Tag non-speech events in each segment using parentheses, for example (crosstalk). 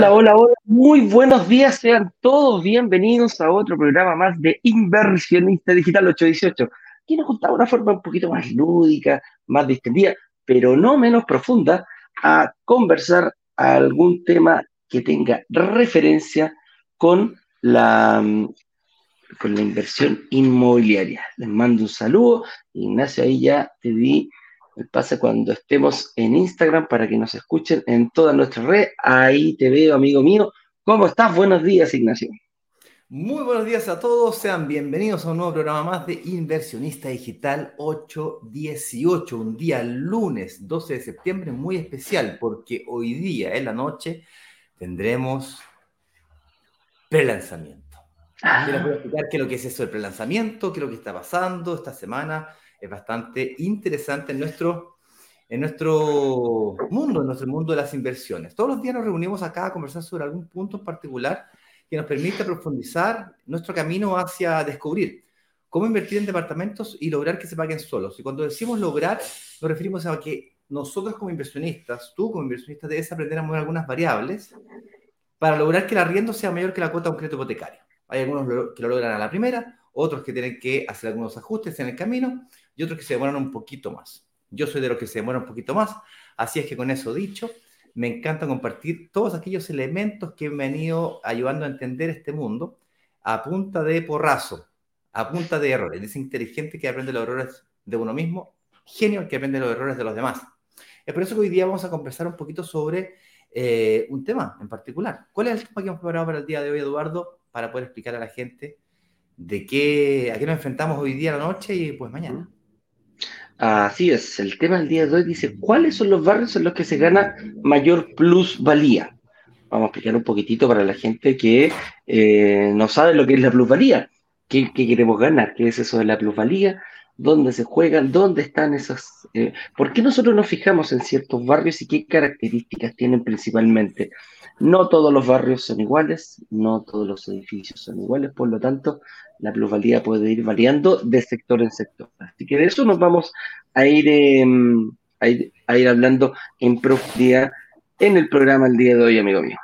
Hola, hola, hola. Muy buenos días. Sean todos bienvenidos a otro programa más de Inversionista Digital 818. Aquí nos de una forma un poquito más lúdica, más distendida, pero no menos profunda, a conversar algún tema que tenga referencia con la, con la inversión inmobiliaria. Les mando un saludo. Ignacio, ahí ya te di pasa cuando estemos en Instagram para que nos escuchen en todas nuestras redes. Ahí te veo, amigo mío. ¿Cómo estás? Buenos días, Ignacio. Muy buenos días a todos, sean bienvenidos a un nuevo programa más de Inversionista Digital 818, un día lunes 12 de septiembre muy especial porque hoy día en la noche tendremos prelanzamiento. Ah. Quiero explicar qué es lo que es eso del prelanzamiento, qué es lo que está pasando esta semana es bastante interesante en nuestro, en nuestro mundo, en nuestro mundo de las inversiones. Todos los días nos reunimos acá a conversar sobre algún punto en particular que nos permite profundizar nuestro camino hacia descubrir cómo invertir en departamentos y lograr que se paguen solos. Y cuando decimos lograr, nos referimos a que nosotros como inversionistas, tú como inversionista, debes aprender a mover algunas variables para lograr que el arriendo sea mayor que la cuota de un crédito hipotecario. Hay algunos que lo logran a la primera, otros que tienen que hacer algunos ajustes en el camino y otros que se demoran un poquito más. Yo soy de los que se demoran un poquito más, así es que con eso dicho, me encanta compartir todos aquellos elementos que me han ido ayudando a entender este mundo a punta de porrazo, a punta de errores. Es inteligente que aprende los errores de uno mismo, genio que aprende los errores de los demás. Es por eso que hoy día vamos a conversar un poquito sobre eh, un tema en particular. ¿Cuál es el tema que hemos preparado para el día de hoy, Eduardo, para poder explicar a la gente de qué, a qué nos enfrentamos hoy día a la noche y pues mañana? Así es, el tema del día de hoy dice, ¿cuáles son los barrios en los que se gana mayor plusvalía? Vamos a explicar un poquitito para la gente que eh, no sabe lo que es la plusvalía. ¿Qué, queremos ganar? ¿Qué es eso de la plusvalía? ¿Dónde se juegan? ¿Dónde están esas? Eh, ¿Por qué nosotros nos fijamos en ciertos barrios y qué características tienen principalmente? No todos los barrios son iguales, no todos los edificios son iguales, por lo tanto, la plusvalía puede ir variando de sector en sector. Así que de eso nos vamos a ir, em, a ir, hablando en profundidad en el programa el día de hoy, amigo mío.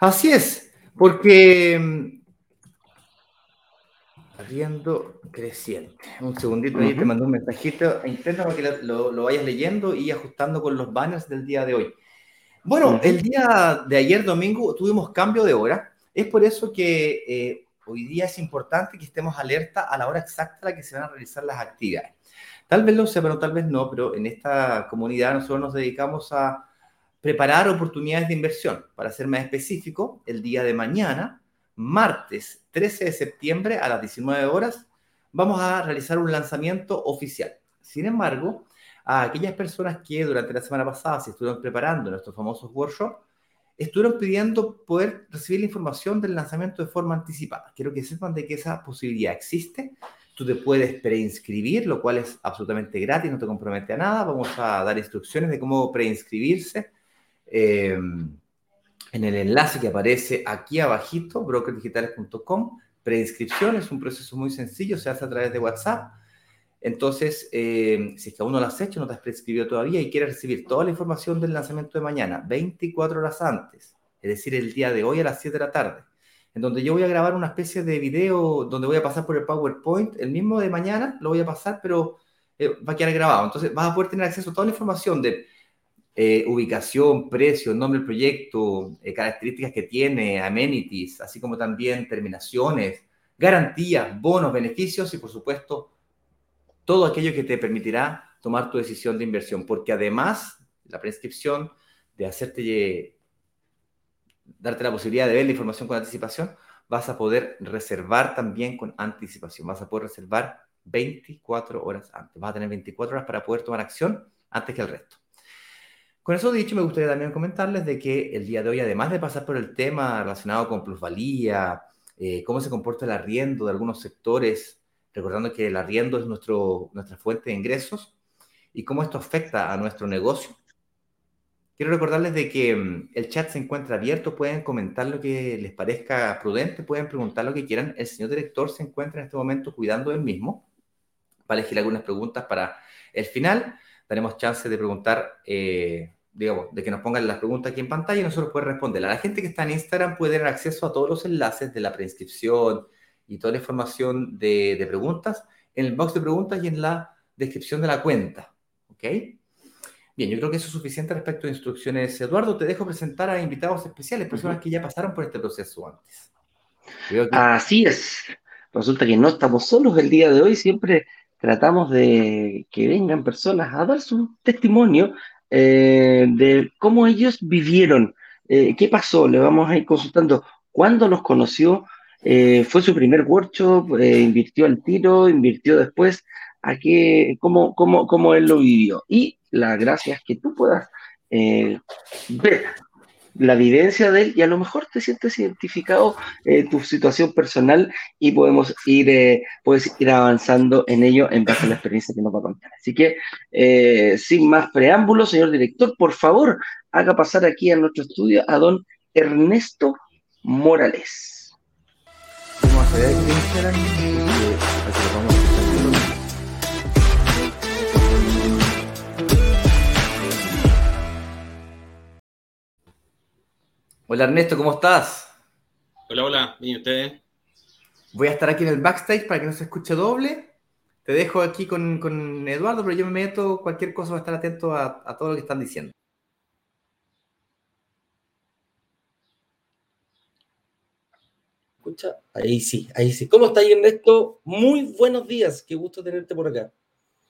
Así es, porque em, arriendo creciente. Un segundito ahí te mando un mensajito intenta para que lo, lo, vayas leyendo y ajustando con los banners del día de hoy. Bueno, el día de ayer domingo tuvimos cambio de hora. Es por eso que eh, hoy día es importante que estemos alerta a la hora exacta a la que se van a realizar las actividades. Tal vez lo sepan tal vez no, pero en esta comunidad nosotros nos dedicamos a preparar oportunidades de inversión. Para ser más específico, el día de mañana, martes 13 de septiembre a las 19 horas, vamos a realizar un lanzamiento oficial. Sin embargo, a aquellas personas que durante la semana pasada se estuvieron preparando nuestros famosos workshops, estuvieron pidiendo poder recibir la información del lanzamiento de forma anticipada. Quiero que sepan de que esa posibilidad existe. Tú te puedes preinscribir, lo cual es absolutamente gratis, no te compromete a nada. Vamos a dar instrucciones de cómo preinscribirse eh, en el enlace que aparece aquí abajito, brokerdigitales.com. Preinscripción es un proceso muy sencillo, se hace a través de WhatsApp entonces, eh, si es que aún no lo has hecho, no te has prescribido todavía y quieres recibir toda la información del lanzamiento de mañana, 24 horas antes, es decir, el día de hoy a las 7 de la tarde, en donde yo voy a grabar una especie de video donde voy a pasar por el PowerPoint, el mismo de mañana lo voy a pasar, pero eh, va a quedar grabado. Entonces, vas a poder tener acceso a toda la información de eh, ubicación, precio, nombre del proyecto, características que tiene, amenities, así como también terminaciones, garantías, bonos, beneficios y, por supuesto, todo aquello que te permitirá tomar tu decisión de inversión, porque además la prescripción de hacerte darte la posibilidad de ver la información con anticipación, vas a poder reservar también con anticipación. Vas a poder reservar 24 horas antes. Vas a tener 24 horas para poder tomar acción antes que el resto. Con eso dicho, me gustaría también comentarles de que el día de hoy, además de pasar por el tema relacionado con plusvalía, eh, cómo se comporta el arriendo de algunos sectores recordando que el arriendo es nuestro, nuestra fuente de ingresos y cómo esto afecta a nuestro negocio. Quiero recordarles de que mm, el chat se encuentra abierto, pueden comentar lo que les parezca prudente, pueden preguntar lo que quieran. El señor director se encuentra en este momento cuidando del mismo. Va a elegir algunas preguntas para el final. Daremos chance de preguntar, eh, digamos, de que nos pongan las preguntas aquí en pantalla y nosotros podemos responder. La gente que está en Instagram puede tener acceso a todos los enlaces de la preinscripción y toda la información de, de preguntas en el box de preguntas y en la descripción de la cuenta. ¿Ok? Bien, yo creo que eso es suficiente respecto a instrucciones. Eduardo, te dejo presentar a invitados especiales, personas que ya pasaron por este proceso antes. Así es. Resulta que no estamos solos el día de hoy, siempre tratamos de que vengan personas a dar su testimonio eh, de cómo ellos vivieron, eh, qué pasó, le vamos a ir consultando cuándo los conoció, eh, fue su primer workshop, invirtió al tiro, invirtió después, a qué, cómo, cómo, cómo él lo vivió. Y la gracia es que tú puedas ver la vivencia de él y a lo mejor te sientes identificado en tu situación personal y podemos ir, eh, puedes ir avanzando en ello en base a la experiencia que nos va a contar. Así que, eh, sin más preámbulos, señor director, por favor, haga pasar aquí a nuestro estudio a don Ernesto Morales. Vamos a ver Hola Ernesto, ¿cómo estás? Hola, hola, bien, ustedes. Voy a estar aquí en el backstage para que no se escuche doble. Te dejo aquí con, Eduardo, pero yo me meto, cualquier cosa, voy a estar atento a, todo lo que están diciendo. ¿Escucha? Ahí sí, ahí sí. ¿Cómo estás, Ernesto? Muy buenos días, qué gusto tenerte por acá.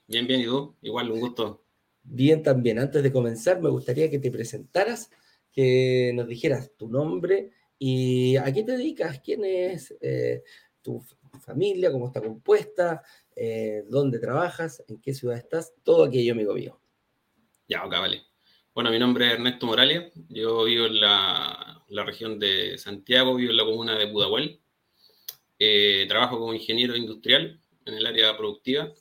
Bien, bien, y tú, igual, un gusto. Bien, también. Antes de comenzar, me gustaría que te presentaras que nos dijeras tu nombre y a qué te dedicas, quién es eh, tu, familia, cómo está compuesta, eh, dónde trabajas, en qué ciudad estás, todo aquello, amigo mío. Ya, ok, vale. Bueno, mi nombre es Ernesto Morales, yo vivo en la, región de Santiago, vivo en la comuna de Pudahuel, eh, trabajo como ingeniero industrial en el área productiva.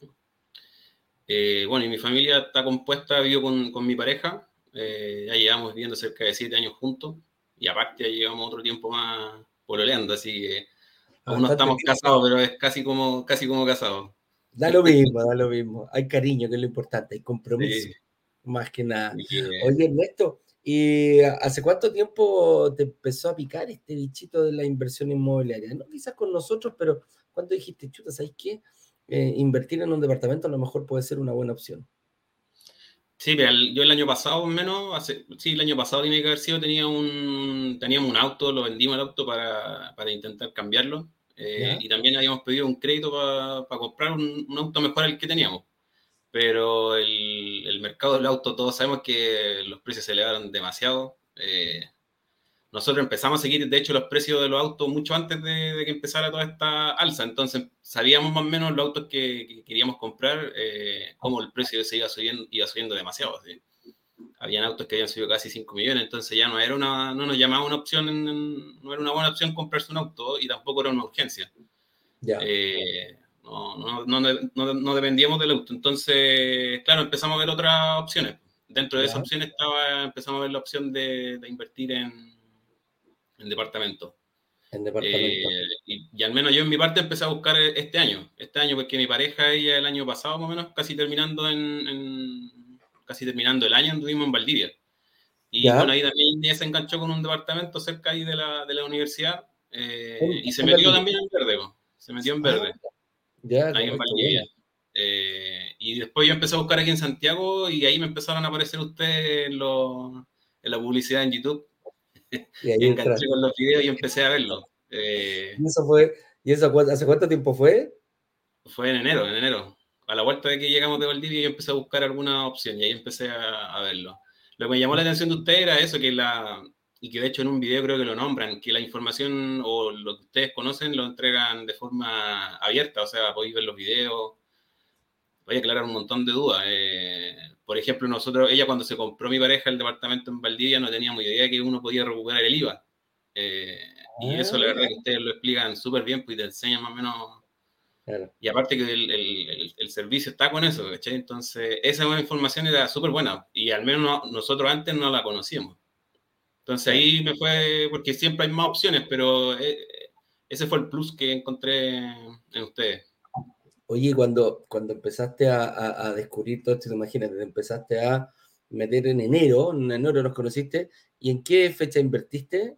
bueno, y mi familia está compuesta, vivo con, con mi pareja, eh, ya llevamos viviendo cerca de siete años juntos y aparte ya llevamos otro tiempo más pololeando, así que aún no estamos casados, pero es casi como, casi como casados. Da lo mismo, da lo mismo. Hay cariño, que es lo importante, hay compromiso, más que nada. Oye, Ernesto, ¿y hace cuánto tiempo te empezó a picar este bichito de la inversión inmobiliaria? No quizás con nosotros, pero cuando dijiste, chuta, ¿sabes qué? Eh, invertir en un departamento a lo mejor puede ser una buena opción. Sí, yo el año pasado, menos, hace, sí, el año pasado tiene que haber sido, tenía un, teníamos un auto, lo vendimos el auto para, para intentar cambiarlo. Eh, y también habíamos pedido un crédito para comprar un, auto mejor al que teníamos. Pero el, el, mercado del auto, todos sabemos que los precios se elevaron demasiado. Eh, nosotros empezamos a seguir, de hecho, los precios de los autos mucho antes de, que empezara toda esta alza. Entonces, sabíamos más o menos los autos que, queríamos comprar, eh, cómo el precio se iba subiendo, iba subiendo demasiado. Habían autos que habían subido casi 5 millones, entonces ya no, era una, no nos llamaba una opción, no era una buena opción comprarse un auto y tampoco era una urgencia. Eh, no, no, no, no, dependíamos del auto. Entonces, claro, empezamos a ver otras opciones. Dentro de esas opciones estaba, empezamos a ver la opción de invertir en, en departamento. En departamento. Eh, y, al menos yo en mi parte empecé a buscar este año. Este año, porque mi pareja, ella el año pasado más o menos, casi terminando en, casi terminando el año, anduvimos en Valdivia. Y bueno, ahí también ella se enganchó con un departamento cerca ahí de la, de la universidad. Eh, y se metió también en verde, se metió en verde. Ya, ahí en Valdivia. Eh, y después yo empecé a buscar aquí en Santiago y ahí me empezaron a aparecer ustedes en, en la publicidad en YouTube. (laughs) Y, ahí enganché con los videos y empecé a verlo. Eh, ¿Y eso fue? ¿Y eso hace cuánto tiempo fue? Fue en enero, en enero. A la vuelta de que llegamos de Valdivia yo empecé a buscar alguna opción y ahí empecé a, verlo. Lo que me llamó la atención de usted era eso, que la, y que de hecho en un video creo que lo nombran, que la información o lo que ustedes conocen lo entregan de forma abierta, o sea, podéis ver los videos, voy a aclarar un montón de dudas. Eh, por ejemplo, nosotros, ella cuando se compró mi pareja el departamento en Valdivia no teníamos idea que uno podía recuperar el IVA. Eh, y eso la verdad que ustedes lo explican súper bien, pues te enseñan más o menos. Y aparte que el, servicio está con eso, ¿cachai? Entonces, esa información era súper buena y al menos nosotros antes no la conocíamos. Entonces ahí me fue, porque siempre hay más opciones, pero eh, ese fue el plus que encontré en ustedes. Oye, cuando, cuando empezaste a, descubrir todo esto, imagínate, empezaste a meter en enero, en enero nos conociste, ¿y en qué fecha invertiste?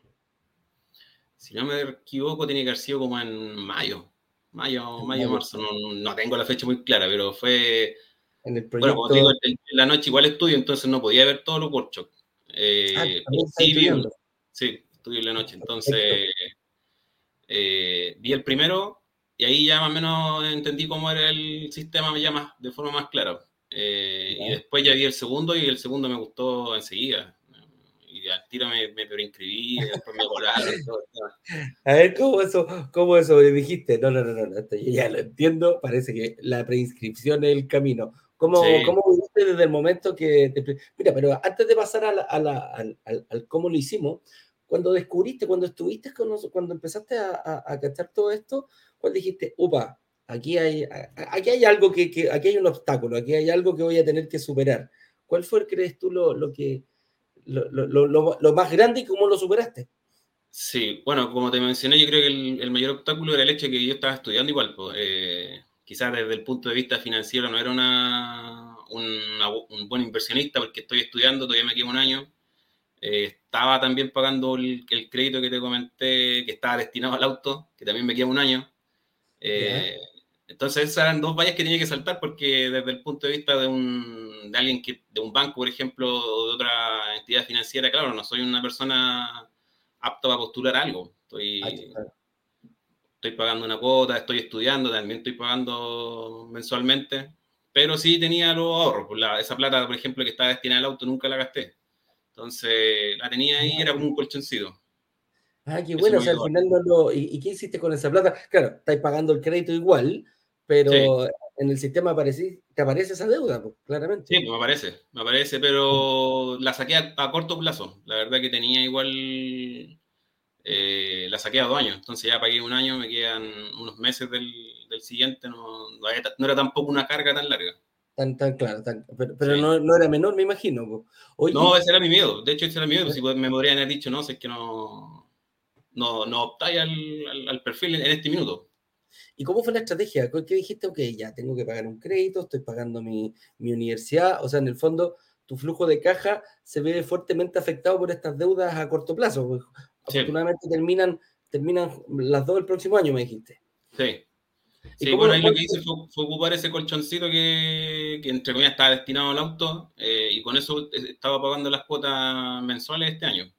Si no me equivoco, tiene que haber sido como en mayo, mayo, mayo, marzo, no, tengo la fecha muy clara, pero fue... En el proyecto... Bueno, como te digo, en la noche igual estudio, entonces no podía ver todos los workshops. Eh, ah, sí, vi, sí, estudio en la noche, entonces eh, vi el primero y ahí ya más o menos entendí cómo era el sistema ya más, de forma más clara. Eh, y después ya vi el segundo y el segundo me gustó enseguida. Y al tiro me, me inscribí, después me volaron. (laughs) A ver, ¿cómo eso, cómo eso dijiste? No, no, no, no, yo ya lo entiendo. Parece que la preinscripción es el camino. ¿Cómo, ¿Cómo viviste desde el momento que te... Mira, pero antes de pasar a al, al, al, cómo lo hicimos, cuando descubriste, cuando estuviste con nosotros, cuando empezaste a, a, a cachar todo esto, ¿cuál dijiste, upa, aquí hay, aquí hay algo que, que, aquí hay un obstáculo, aquí hay algo que voy a tener que superar? ¿Cuál fue, crees tú, lo, lo que, lo, lo, lo, más grande y cómo lo superaste? Sí, bueno, como te mencioné, yo creo que el, el mayor obstáculo era el hecho de que yo estaba estudiando igual. Pues, eh, quizás desde el punto de vista financiero no era una, un buen inversionista porque estoy estudiando, todavía me queda un año eh, estaba también pagando el, crédito que te comenté, que estaba destinado al auto, que también me queda un año. Eh, entonces esas eran dos vallas que tenía que saltar porque desde el punto de vista de, un, de alguien que, de un banco, por ejemplo, o de otra entidad financiera, claro, no soy una persona apta a postular algo. Estoy, ah, estoy pagando una cuota, estoy estudiando, también estoy pagando mensualmente, pero sí tenía los ahorros. Pues esa plata, por ejemplo, que estaba destinada al auto, nunca la gasté. Entonces, la tenía ahí, era como un colchoncito. Ah, qué bueno, o sea, al final no lo... ¿Y, qué hiciste con esa plata? Claro, estáis pagando el crédito igual, pero en el sistema aparece, te aparece esa deuda, pues, claramente. Sí, me aparece, me aparece, pero la saqué a, corto plazo. La verdad que tenía igual, eh, la saqué a dos años, entonces ya pagué un año, me quedan unos meses del, del siguiente, no, no era tampoco una carga tan larga. Tan, tan claro, pero, no, no, era menor, me imagino. no, ese era mi miedo. De hecho, ese era mi miedo. Si me podrían haber dicho, no, si es que no, no, no optáis al, al, perfil en este minuto. ¿Y cómo fue la estrategia? ¿Qué dijiste? Ok, ya tengo que pagar un crédito, estoy pagando mi, mi universidad. O sea, en el fondo, tu flujo de caja se ve fuertemente afectado por estas deudas a corto plazo. Afortunadamente terminan, terminan las dos el próximo año, me dijiste. Sí. Sí, bueno, ahí lo que hice fue, ocupar ese colchoncito que, que, entre comillas estaba destinado al auto eh, y con eso estaba pagando las cuotas mensuales este año.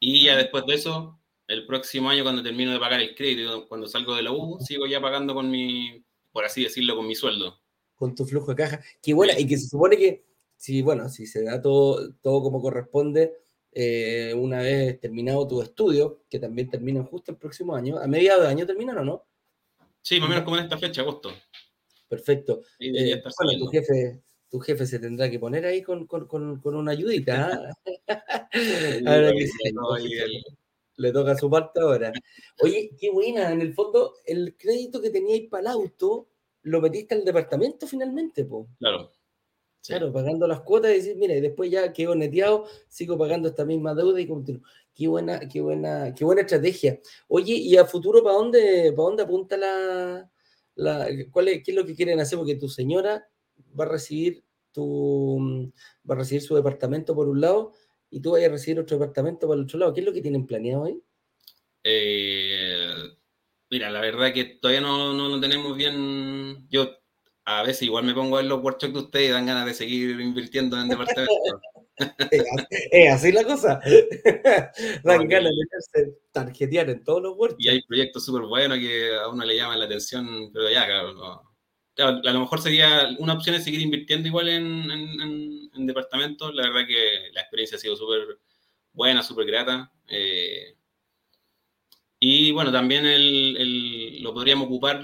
Y ya después de eso, el próximo año cuando termino de pagar el crédito, cuando salgo de la U, sigo ya pagando con mi, por así decirlo, con mi sueldo. Con tu flujo de caja. Qué buena, y que se supone que, si, bueno, si se da todo, todo como corresponde, eh, una vez terminado tu estudio, que también terminan justo el próximo año, a mediados de año terminan o no? Sí, más o menos como en esta fecha, agosto. Perfecto. Eh, bueno, tu jefe, tu jefe se tendrá que poner ahí con, con, con, una ayudita. ¿ah? le toca su parte ahora. Oye, qué buena. En el fondo, el crédito que teníais para el auto, lo metiste al departamento finalmente, po. Claro. Claro, pagando las cuotas y decir, mira, y después ya quedo neteado, sigo pagando esta misma deuda y continúo. Qué buena, qué buena, qué buena estrategia. Oye, ¿y a futuro para dónde, para dónde apunta la, la cuál es, qué es lo que quieren hacer? Porque tu señora va a recibir tu va a recibir su departamento por un lado y tú vas a recibir otro departamento por el otro lado. ¿Qué es lo que tienen planeado ahí? Eh, mira, la verdad que todavía no, no lo tenemos bien. Yo a veces igual me pongo a ver los workshops de ustedes y dan ganas de seguir invirtiendo en departamentos. (laughs) es así la cosa. (laughs) Dan ganas de tarjetear en todos los workshops. Y hay proyectos súper buenos que a uno le llaman la atención, pero ya, claro, a lo mejor sería una opción es seguir invirtiendo igual en, en, departamentos. La verdad que la experiencia ha sido súper buena, súper grata. Eh, y bueno, también el, lo podríamos ocupar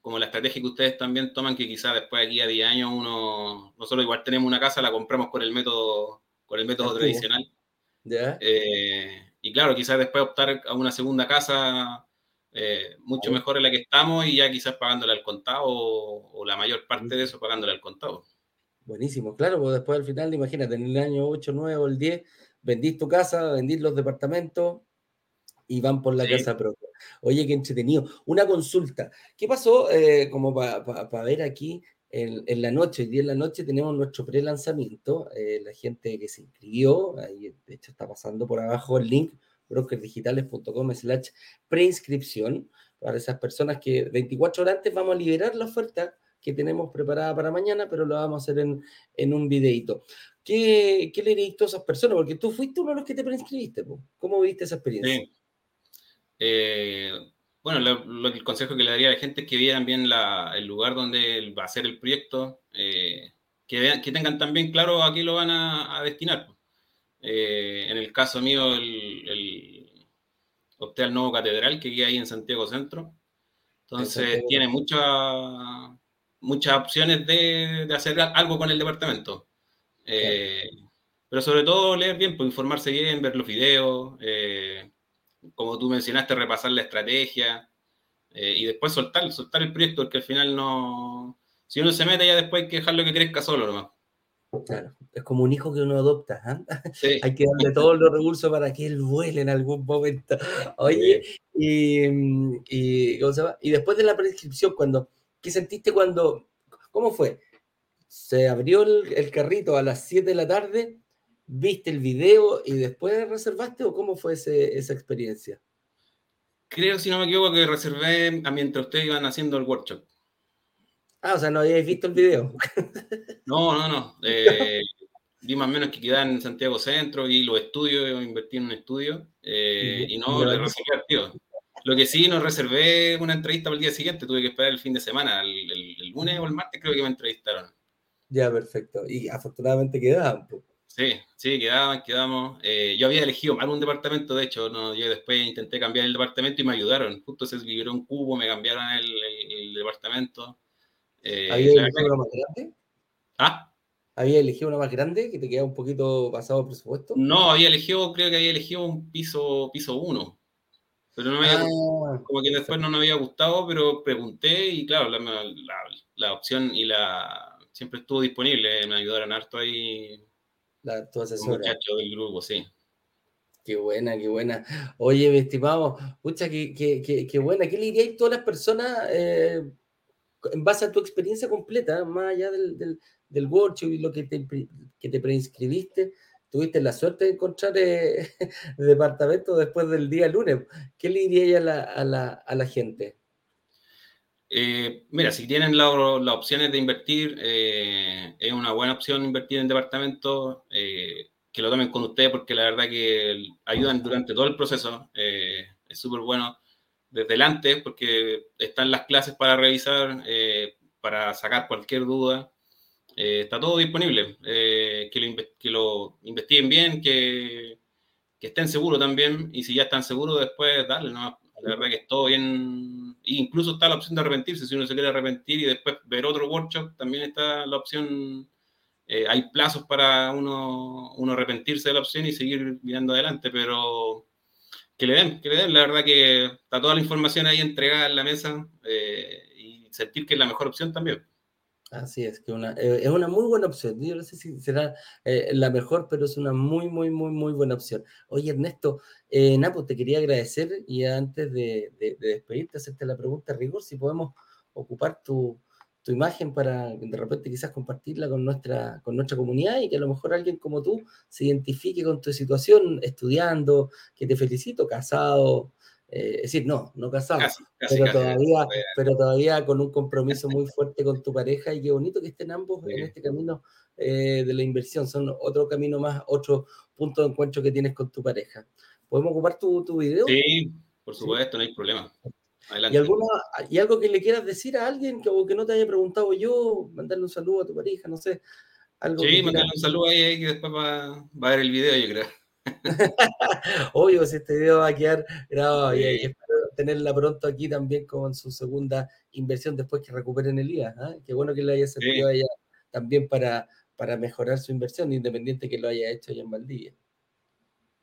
como la estrategia que ustedes también toman, que quizás después de aquí a 10 años uno, nosotros igual tenemos una casa, la compramos con el método, con el método tradicional. Eh, y claro, quizás después optar a una segunda casa eh, mucho mejor en la que estamos y ya quizás pagándola al contado o, la mayor parte de eso pagándola al contado. Buenísimo, claro, porque después al final, imagínate, en el año 8, 9 o el 10, vendís tu casa, vendís los departamentos, y van por la casa propia. Oye, qué entretenido. Una consulta. ¿Qué pasó, eh, como para ver aquí, en, la noche, hoy día en la noche tenemos nuestro pre-lanzamiento. Eh, la gente que se inscribió, ahí de hecho está pasando por abajo el link, brokersdigitales.com slash preinscripción. Para esas personas que 24 horas antes vamos a liberar la oferta que tenemos preparada para mañana, pero lo vamos a hacer en, en un videito. ¿Qué, ¿Qué, le dirías a esas personas? Porque tú fuiste uno de los que te preinscribiste. ¿Cómo viste esa experiencia? Sí. Eh, bueno, lo, el consejo que le daría a la gente es que vieran bien el lugar donde va a ser el proyecto, eh, que, vean, que tengan también claro a qué lo van a, destinar. Eh, en el caso mío, el, opté al nuevo catedral que queda ahí en Santiago Centro. Entonces tiene muchas muchas opciones de, hacer algo con el departamento. Eh, pero sobre todo leer bien, pues informarse bien, ver los videos como tú mencionaste, repasar la estrategia eh, y después soltar, soltar el proyecto, porque al final no. Si uno se mete ya después hay que dejarlo que crezca solo nomás. Claro, es como un hijo que uno adopta. ¿ah? (laughs) hay que darle todos los recursos para que él vuele en algún momento. Oye, y, y, y después de la prescripción, cuando, ¿qué sentiste cuando, cómo fue? Se abrió el, el carrito a las 7 de la tarde ¿Viste el video y después reservaste o cómo fue esa experiencia? Creo, si no me equivoco, que reservé mientras ustedes iban haciendo el workshop. Ah, o sea, no habíais visto el video. (laughs) No, no, no. Eh, vi más o menos que quedaba en Santiago Centro, y los estudios, invertí en un estudio eh, y no le reservé tío. Lo que sí, no reservé una entrevista para el día siguiente, tuve que esperar el fin de semana, el, lunes o el martes creo que me entrevistaron. Ya, perfecto. Y afortunadamente quedaban. Sí, sí, quedaban, quedamos. Eh, yo había elegido mal un departamento, de hecho, no, yo después intenté cambiar el departamento y me ayudaron. Justo se liberó un cubo, me cambiaron el, departamento. Eh, ¿Había elegido uno más grande? ¿Ah? ¿Había elegido uno más grande que te queda un poquito pasado el presupuesto? No, había elegido, creo que había elegido un piso piso uno. Pero no me había, ah, como que después no me había gustado, pero pregunté y claro, la, la, la opción y la siempre estuvo disponible, me ayudaron harto ahí la, tu asesora. muchacho del grupo, sí. Qué buena, qué buena. Oye, mi estimado, pucha, qué, qué, qué, buena. ¿Qué le dirías a todas las personas eh, en base a tu experiencia completa, más allá del, del, del workshop y lo que te, que te preinscribiste? Tuviste la suerte de encontrar eh, el (laughs) departamento después del día lunes. ¿Qué le dirías a la, a la, a la gente? Eh, mira, si tienen las opciones de invertir, eh, es una buena opción invertir en departamentos, eh, que lo tomen con ustedes porque la verdad que ayudan durante todo el proceso, es súper bueno desde antes porque están las clases para revisar, para sacar cualquier duda, está todo disponible, que lo, que, lo, investiguen bien, que, que, estén seguros también y si ya están seguros después, darle, ¿no? La verdad que es todo bien. Incluso está la opción de arrepentirse. Si uno se quiere arrepentir y después ver otro workshop, también está la opción. Eh, hay plazos para uno, uno arrepentirse de la opción y seguir mirando adelante, pero que le den, que le den. La verdad que está toda la información ahí entregada en la mesa eh, y sentir que es la mejor opción también. Así es, que una, eh, es una muy buena opción. Yo no sé si será eh, la mejor, pero es una muy, muy, muy, muy buena opción. Oye, Ernesto, eh, Napo, te quería agradecer y antes de, despedirte, hacerte la pregunta, rigor, si podemos ocupar tu, tu, imagen para de repente quizás compartirla con nuestra, con nuestra comunidad y que a lo mejor alguien como tú se identifique con tu situación estudiando, que te felicito, casado, eh, es decir, no, no casado, pero, todavía, pero todavía con un compromiso muy fuerte con tu pareja y qué bonito que estén ambos en este camino eh, de la inversión. Son otro camino más, otro punto de encuentro que tienes con tu pareja. ¿Podemos ocupar tu, tu video? Sí, por supuesto, no hay problema. ¿Y, alguna, ¿Y algo que le quieras decir a alguien que, o que no te haya preguntado yo? Mandarle un saludo a tu pareja, no sé. Algo sí, mandarle un saludo ahí que después va, va a ver el video, yo creo. (laughs) Obvio, si este video va a quedar grabado y, espero tenerla pronto aquí también con su segunda inversión después que recuperen el IVA. ¿ah? Qué bueno que le haya servido a ella también para, para mejorar su inversión, independiente que lo haya hecho allá en Valdivia.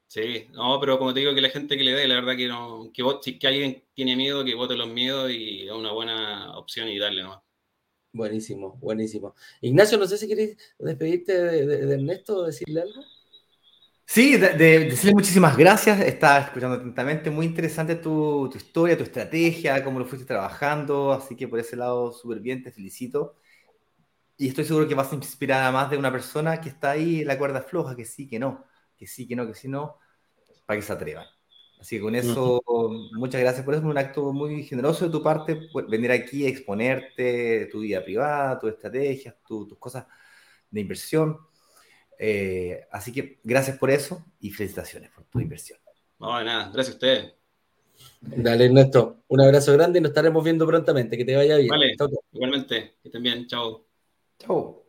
Sí, no, pero como te digo, que la gente que le dé, la verdad que no, que si que alguien tiene miedo, que vote los miedos y es una buena opción y darle nomás. Buenísimo, buenísimo. Ignacio, no sé si querés despedirte de, de Ernesto o decirle algo. Sí, de, decirle muchísimas gracias. Estaba escuchando atentamente. Muy interesante tu, tu, historia, tu estrategia, cómo lo fuiste trabajando. Así que por ese lado, súper bien, te felicito. y estoy seguro que vas a inspirar a más de una persona que está ahí en la cuerda floja, que sí, que no, que sí, que no, que sí, no, para que se atrevan. Así que con eso, muchas gracias por eso, un acto muy generoso de tu parte, venir aquí a exponerte tu vida privada, tus estrategias, tus cosas de inversión. Eh, así que gracias por eso y felicitaciones por tu inversión. No, de nada, gracias a ustedes. Dale, Ernesto, un abrazo grande y nos estaremos viendo prontamente. Que te vaya bien. Vale, igualmente, que estén bien. Chao. Chao.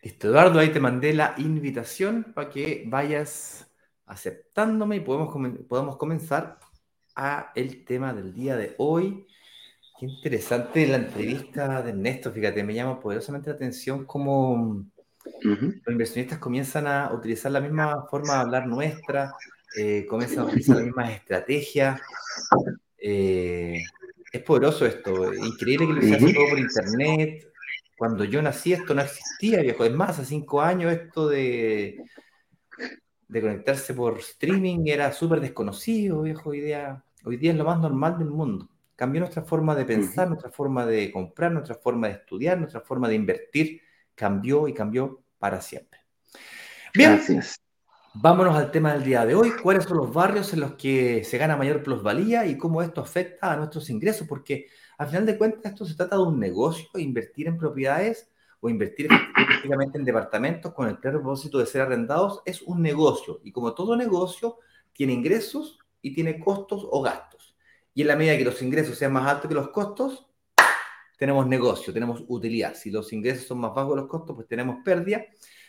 Listo, Eduardo, ahí te mandé la invitación para que vayas aceptándome y podemos, podamos comenzar a el tema del día de hoy. Qué interesante la entrevista de Ernesto, fíjate, me llama poderosamente la atención cómo los inversionistas comienzan a utilizar la misma forma de hablar nuestra, eh, comienzan a utilizar las mismas estrategias. Eh, es poderoso esto, increíble que lo se hace todo por internet. Cuando yo nací esto no existía, viejo. Es más, hace cinco años esto de, de conectarse por streaming era súper desconocido, viejo. Hoy día, hoy día es lo más normal del mundo cambió nuestra forma de pensar, nuestra forma de comprar, nuestra forma de estudiar, nuestra forma de invertir, cambió y cambió para siempre. Bien, vámonos al tema del día de hoy. ¿Cuáles son los barrios en los que se gana mayor plusvalía y cómo esto afecta a nuestros ingresos? Porque al final de cuentas esto se trata de un negocio, invertir en propiedades o invertir específicamente en departamentos con el propósito de ser arrendados es un negocio y como todo negocio tiene ingresos y tiene costos o gastos. Y en la medida que los ingresos sean más altos que los costos, tenemos negocio, tenemos utilidad. Si los ingresos son más bajos que los costos, pues tenemos pérdida.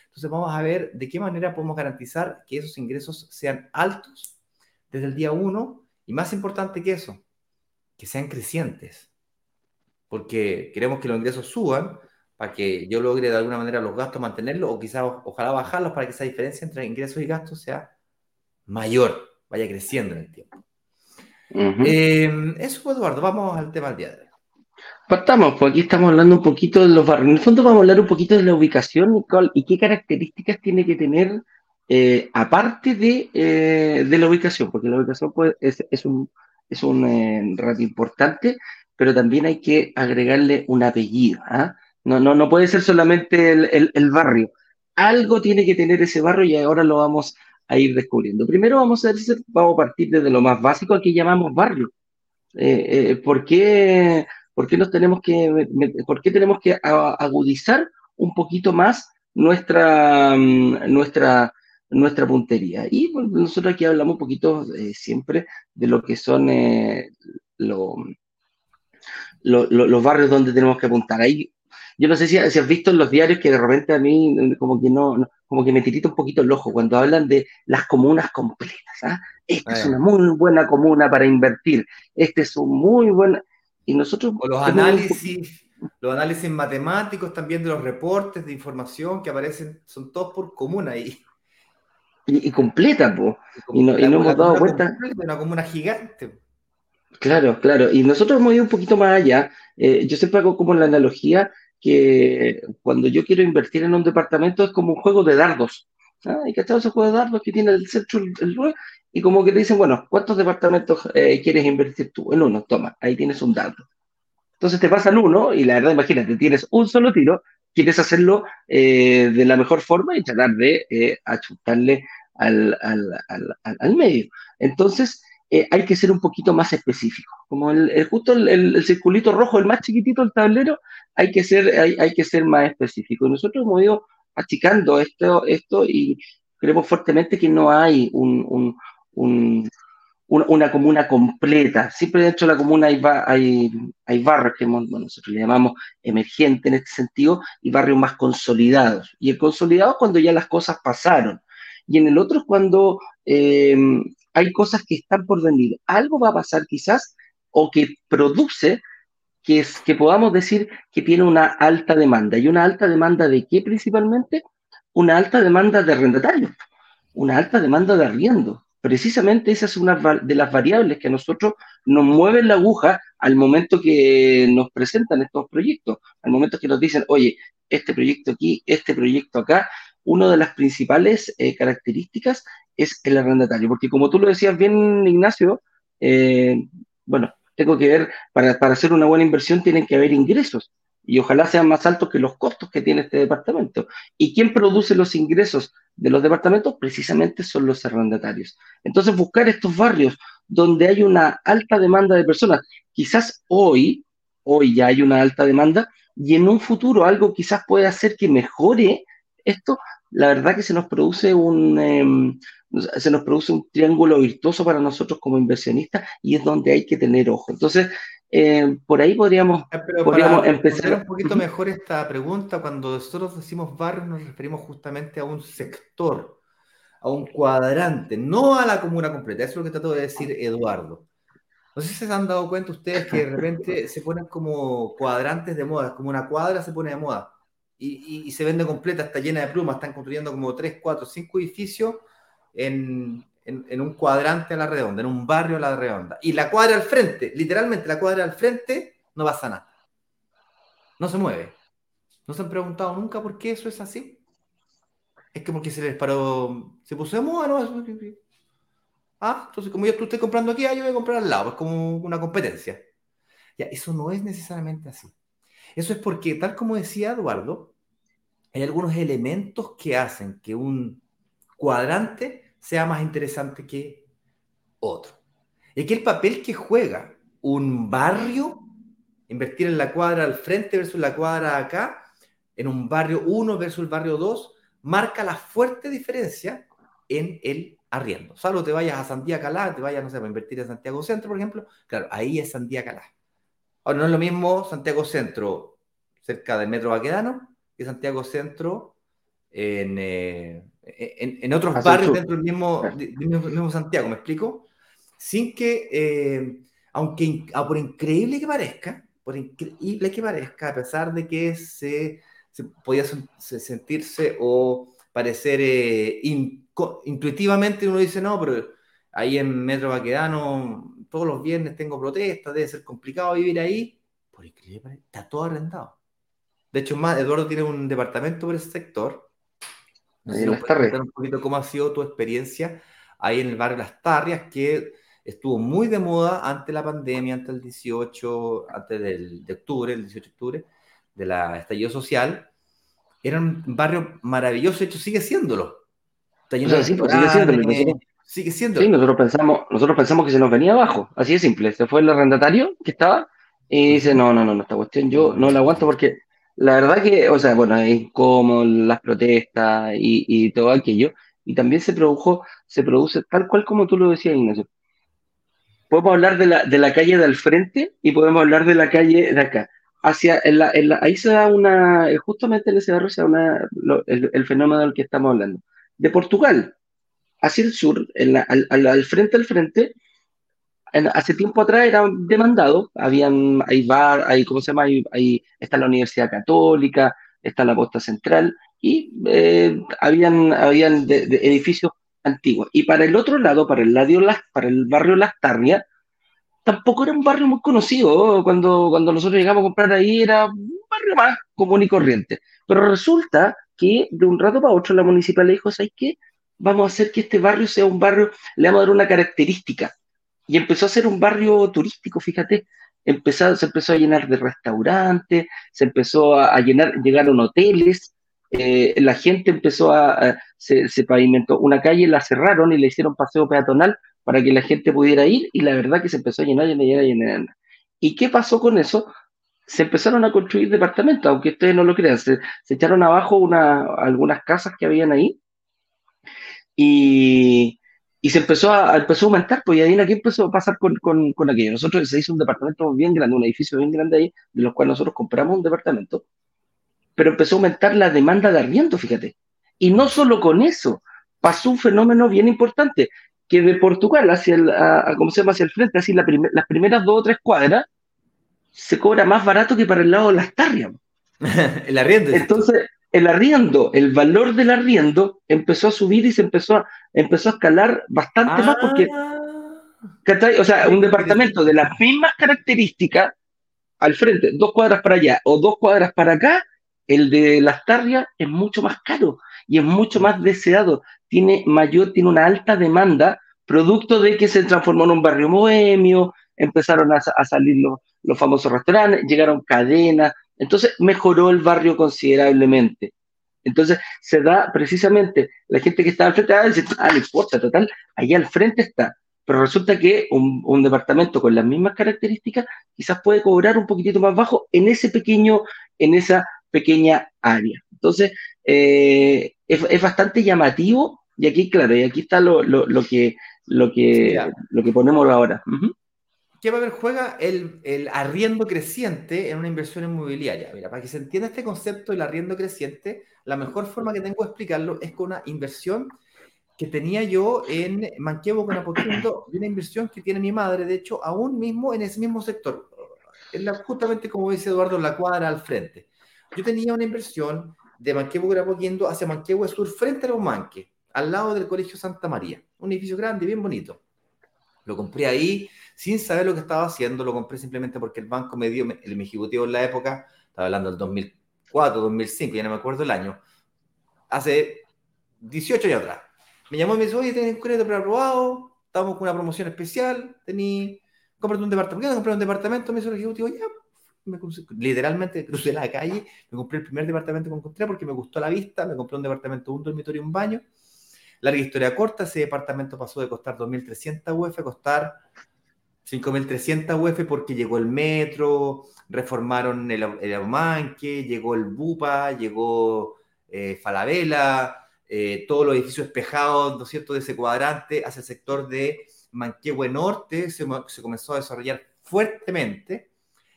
Entonces vamos a ver de qué manera podemos garantizar que esos ingresos sean altos desde el día uno y más importante que eso, que sean crecientes. Porque queremos que los ingresos suban para que yo logre de alguna manera los gastos mantenerlos o quizás ojalá bajarlos para que esa diferencia entre ingresos y gastos sea mayor, vaya creciendo en el tiempo. Em, eso, Eduardo, vamos al tema del día de hoy. Partamos, pues aquí estamos hablando un poquito de los barrios. En el fondo vamos a hablar un poquito de la ubicación y qué características tiene que tener eh, aparte de, eh, de, la ubicación, porque la ubicación pues, es, un, es un eh, rato importante, pero también hay que agregarle un apellido. ¿ah? No, no, no puede ser solamente el, el, barrio. Algo tiene que tener ese barrio y ahora lo vamos a ir descubriendo. Primero vamos a, vamos a partir desde lo más básico, aquí llamamos barrio. Eh, eh, ¿por, qué, por, qué, nos tenemos que, ¿Por qué tenemos que agudizar un poquito más nuestra, mm, nuestra, nuestra puntería? Y nosotros aquí hablamos un poquito eh, siempre de lo que son lo, los barrios donde tenemos que apuntar. Ahí, yo no sé si, si, has visto en los diarios que de repente a mí como que no, como que me tirita un poquito el ojo cuando hablan de las comunas completas. ¿ah? Esta es una muy buena comuna para invertir. Este es un muy buen... Y nosotros... O los análisis, los análisis matemáticos también de los reportes de información que aparecen, son todos por comuna ahí. Y, completa, pues. Y, no, hemos dado cuenta. una comuna gigante. Claro, claro. Y nosotros hemos ido un poquito más allá. Eh, yo siempre hago como la analogía que cuando yo quiero invertir en un departamento es como un juego de dardos. ¿ah? ¿Y que ese juego de dardos que tiene el centro, el Y como que te dicen, bueno, ¿cuántos departamentos eh, quieres invertir tú? En uno, toma, ahí tienes un dardo. Entonces te pasan uno y la verdad, imagínate, tienes un solo tiro, quieres hacerlo eh, de la mejor forma y tratar de eh, al, al, al, al medio. Entonces, eh, hay que ser un poquito más específico. Como el, justo el, circulito rojo, el más chiquitito del tablero, hay que ser, hay, que ser más específico. nosotros hemos ido achicando esto, esto y creemos fuertemente que no hay un, una comuna completa. Siempre dentro de la comuna hay, barrios que nosotros le llamamos emergentes en este sentido y barrios más consolidados. Y el consolidado es cuando ya las cosas pasaron. Y en el otro es cuando eh, hay cosas que están por venir. Algo va a pasar quizás o que produce que, podamos decir que tiene una alta demanda. ¿Y una alta demanda de qué principalmente? Una alta demanda de arrendatarios, una alta demanda de arriendo. Precisamente esa es una de las variables que a nosotros nos mueven la aguja al momento que nos presentan estos proyectos, al momento que nos dicen, oye, este proyecto aquí, este proyecto acá, una de las principales eh, características es el arrendatario, porque como tú lo decías bien, Ignacio, eh, bueno, tengo que ver, para, para hacer una buena inversión tienen que haber ingresos y ojalá sean más altos que los costos que tiene este departamento. ¿Y quién produce los ingresos de los departamentos? Precisamente son los arrendatarios. Entonces, buscar estos barrios donde hay una alta demanda de personas, quizás hoy, hoy ya hay una alta demanda, y en un futuro algo quizás puede hacer que mejore esto, la verdad que se nos produce un, em, se nos produce un triángulo virtuoso para nosotros como inversionistas y es donde hay que tener ojo. Entonces, eh, por ahí podríamos, ah, podríamos empezar. un poquito mejor esta pregunta, cuando nosotros decimos barrio nos referimos justamente a un sector, a un cuadrante, no a la comuna completa. Eso es lo que trato de decir Eduardo. No sé si se han dado cuenta ustedes que de repente se ponen como cuadrantes de moda, como una cuadra se pone de moda y, y se vende completa, está llena de plumas, están construyendo como 3, 4, 5 edificios en, un cuadrante a la redonda, en un barrio a la redonda. Y la cuadra al frente, literalmente la cuadra al frente, no pasa nada. No se mueve. ¿No se han preguntado nunca por qué eso es así? Es que porque se les paró, se puso de moda. Ah, entonces como yo estoy comprando aquí, ah, yo voy a comprar al lado, es como una competencia. Ya, eso no es necesariamente así. Eso es porque, tal como decía Eduardo, hay algunos elementos que hacen que un cuadrante sea más interesante que otro. Y que el papel que juega un barrio, invertir en la cuadra al frente versus la cuadra acá, en un barrio 1 versus el barrio 2, marca la fuerte diferencia en el arriendo. Salvo te vayas a Santiago Calá, te vayas, no sé, a invertir en Santiago Centro, por ejemplo, claro, ahí es Santiago Calá. Ahora, no es lo mismo Santiago Centro cerca del Metro Baquedano que Santiago Centro en, eh, en, otros barrios dentro del mismo, mismo, Santiago, ¿me explico? Sin que, eh, aunque ah, por increíble que parezca, por increíble que parezca, a pesar de que se, se podía sentirse o parecer eh, intuitivamente, uno dice, no, pero ahí en Metro Baquedano todos los viernes tengo protestas, debe ser complicado vivir ahí. Por increíble, está todo arrendado. De hecho, más, Eduardo tiene un departamento por ese sector un poquito cómo ha sido tu experiencia ahí en el barrio Las Tarrias, que estuvo muy de moda ante la pandemia, antes del 18, antes del, de octubre, el 18 de octubre, de la estallido social. Era un barrio maravilloso, de hecho sigue siéndolo. Está pues, sigue siendo. sigue siendo. Sí, nosotros pensamos, nosotros pensamos que se nos venía abajo, así de simple. Se fue el arrendatario que estaba y dice, no, no, no, esta cuestión yo no la aguanto porque la verdad que, o sea, bueno, es como las protestas y, todo aquello, y también se produjo, se produce tal cual como tú lo decías, Ignacio. Podemos hablar de la, de la calle de al frente y podemos hablar de la calle de acá. Hacia, en la, ahí se da una, justamente en ese barrio se da una, el, fenómeno del que estamos hablando. De Portugal, hacia el sur, en al, al, frente al frente, hace tiempo atrás era demandado, habían, hay bar, hay, ¿cómo se llama? Ahí está la Universidad Católica, está la Posta Central, y eh, habían, habían edificios antiguos. Y para el otro lado, para el, lado, para el barrio Las Tarnias, tampoco era un barrio muy conocido. Cuando, cuando nosotros llegamos a comprar ahí era un barrio más común y corriente. Pero resulta que de un rato para otro la municipal dijo, ¿sabes qué? Vamos a hacer que este barrio sea un barrio, le vamos a dar una característica y empezó a ser un barrio turístico, fíjate, empezó, se empezó a llenar de restaurantes, se empezó a, llenar, llegaron hoteles, eh, la gente empezó a, se, pavimentó una calle, la cerraron y le hicieron paseo peatonal para que la gente pudiera ir y la verdad que se empezó a llenar, llenar, llenar, llenar. ¿Y qué pasó con eso? Se empezaron a construir departamentos, aunque ustedes no lo crean, se, se echaron abajo una, algunas casas que habían ahí y, y se empezó a, empezó a aumentar, pues y ahí aquí empezó a pasar con, con, con, aquello. Nosotros se hizo un departamento bien grande, un edificio bien grande ahí, de los cuales nosotros compramos un departamento, pero empezó a aumentar la demanda de arriendo, fíjate. Y no solo con eso, pasó un fenómeno bien importante, que de Portugal hacia el, a, ¿cómo se llama? hacia el frente, así la las primeras dos o tres cuadras, se cobra más barato que para el lado de las tarrias. (laughs) el arriendo. Entonces, el arriendo, el valor del arriendo empezó a subir y se empezó a, empezó a escalar bastante más porque, ah. o sea, un departamento de las mismas características al frente, dos cuadras para allá o dos cuadras para acá, el de las tarrias es mucho más caro. y es mucho más deseado, tiene mayor, tiene una alta demanda, producto de que se transformó en un barrio bohemio, empezaron a, salir los, los famosos restaurantes, llegaron cadenas, entonces mejoró el barrio considerablemente. Entonces se da precisamente la gente que está al frente, ah, dice, ah, no importa, total, allá al frente está. Pero resulta que un, departamento con las mismas características quizás puede cobrar un poquitito más bajo en ese pequeño, en esa pequeña área. Entonces, eh, es, bastante llamativo y aquí, claro, y aquí está lo, que, lo, que, lo que ponemos ahora. ¿Qué va a haber? Juega el, arriendo creciente en una inversión inmobiliaria. Mira, para que se entienda este concepto del arriendo creciente, la mejor forma que tengo de explicarlo es con una inversión que tenía yo en Manquevo con Apoquindo, una inversión que tiene mi madre, de hecho, aún mismo en ese mismo sector, justamente como dice Eduardo, en la cuadra al frente. Yo tenía una inversión de Manquevo con Apoquindo hacia Manquevo Sur, frente a los Manques, al lado del Colegio Santa María. Un edificio grande bien bonito. Lo compré ahí sin saber lo que estaba haciendo, lo compré simplemente porque el banco me dio, el ejecutivo en la época, estaba hablando del 2004, 2005, ya no me acuerdo el año, hace 18 años atrás. Me llamó y me dijo, oye, tenés un crédito preaprobado, estamos con una promoción especial, tení, cómprate un departamento, ¿qué comprar un departamento? Me dijo el ejecutivo, ya, literalmente crucé la calle, me compré el primer departamento que encontré porque me gustó la vista, me compré un departamento, un dormitorio y un baño. Larga historia corta, ese departamento pasó de costar 2.300 UF a costar 5.300 UF porque llegó el metro, reformaron el, el llegó el Bupa, llegó eh, Falabella, eh, todos los edificios espejados, ¿no es cierto?, de ese cuadrante hacia el sector de Manquehue Norte se, comenzó a desarrollar fuertemente.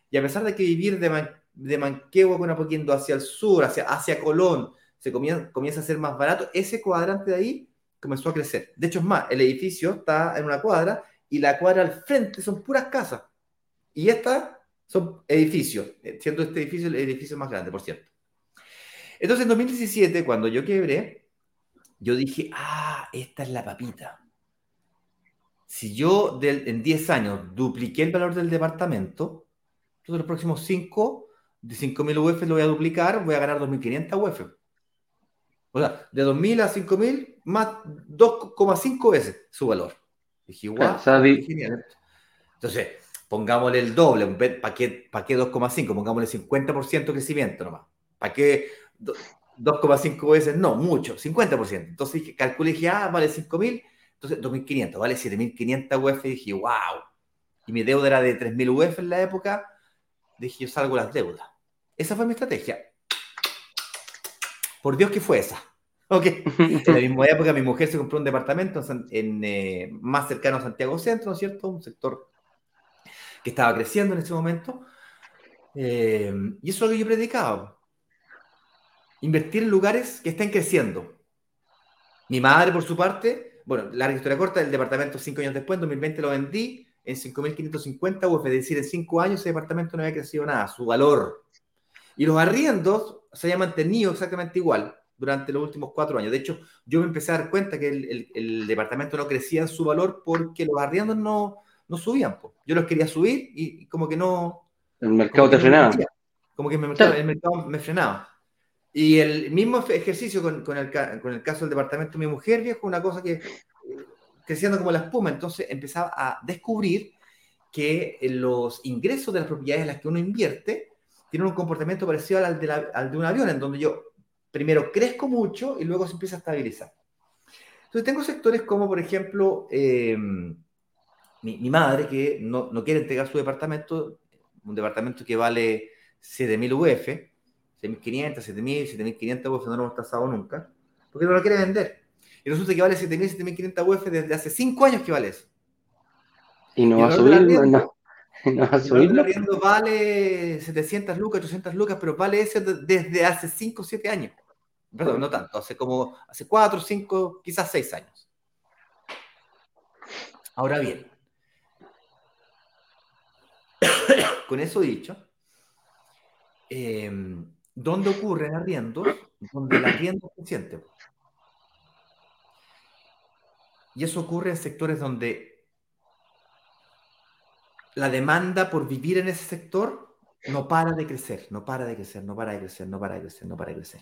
Y a pesar de que vivir de, de Manquehue con poquito hacia el sur, hacia, hacia Colón, se comienza, comienza a ser más barato, ese cuadrante de ahí comenzó a crecer. De hecho, es más, el edificio está en una cuadra y la cuadra al frente son puras casas. Y esta son edificios, eh, siendo este edificio el edificio más grande, por cierto. Entonces, en 2017, cuando yo quebré, yo dije, ah, esta es la papita. Si yo en 10 años dupliqué el valor del departamento, entonces los próximos 5, de 5.000 UF lo voy a duplicar, voy a ganar 2.500 UF. O sea, de 2.000 a 5.000, más 2,5 veces su valor. Dije, guau, Entonces, pongámosle el doble, ¿para qué, pa qué 2,5? Pongámosle 50% crecimiento nomás. ¿Para qué 2,5 veces? No, mucho, 50%. Entonces calculé, dije, ah, vale 5.000, entonces 2.500, vale 7.500 UF. Y dije, wow. Y mi deuda era de 3.000 UF en la época. Dije, yo salgo las deudas. Esa fue mi estrategia. Por Dios que fue esa. Ok. En la misma época mi mujer se compró un departamento en, eh, más cercano a Santiago Centro, ¿no es cierto? Un sector que estaba creciendo en ese momento. Eh, y eso es lo que yo predicaba. Invertir en lugares que estén creciendo. Mi madre, por su parte, bueno, la historia corta, el departamento cinco años después, en 2020 lo vendí en 5.550 UF, es decir, en cinco años ese departamento no había crecido nada, su valor. Y los arriendos se habían mantenido exactamente igual durante los últimos cuatro años. De hecho, yo me empecé a dar cuenta que el, departamento no crecía en su valor porque los arriendos no, no subían. Yo los quería subir y, como que no... El mercado te frenaba. como que el mercado me frenaba. Y el mismo ejercicio con, con, el, con, el, caso del departamento de mi mujer, viejo, una cosa que creciendo como la espuma, entonces empezaba a descubrir que los ingresos de las propiedades en las que uno invierte tienen un comportamiento parecido al de, al de un avión, en donde yo primero crezco mucho y luego se empieza a estabilizar. Entonces tengo sectores como, por ejemplo, eh, mi, madre, que no, no, quiere entregar su departamento, un departamento que vale 7.000 UF, 6.500, 7.000, 7.500 UF, no lo hemos tasado nunca, porque no lo quiere vender. Y resulta que vale 7.000, 7.500 UF desde hace 5 años que vale eso. Y no va a subir, no. (laughs) No va a subir. vale 700 lucas, 800 lucas, pero vale ese desde hace 5 o 7 años. Perdón, no tanto, hace como, hace cuatro, cinco, quizás seis años. Ahora bien, (coughs) con eso dicho, em, ¿dónde ocurren arriendos? Donde el arriendo es creciente. Y eso ocurre en sectores donde la demanda por vivir en ese sector no para de crecer, no para de crecer, no para de crecer, no para de crecer, no para de crecer.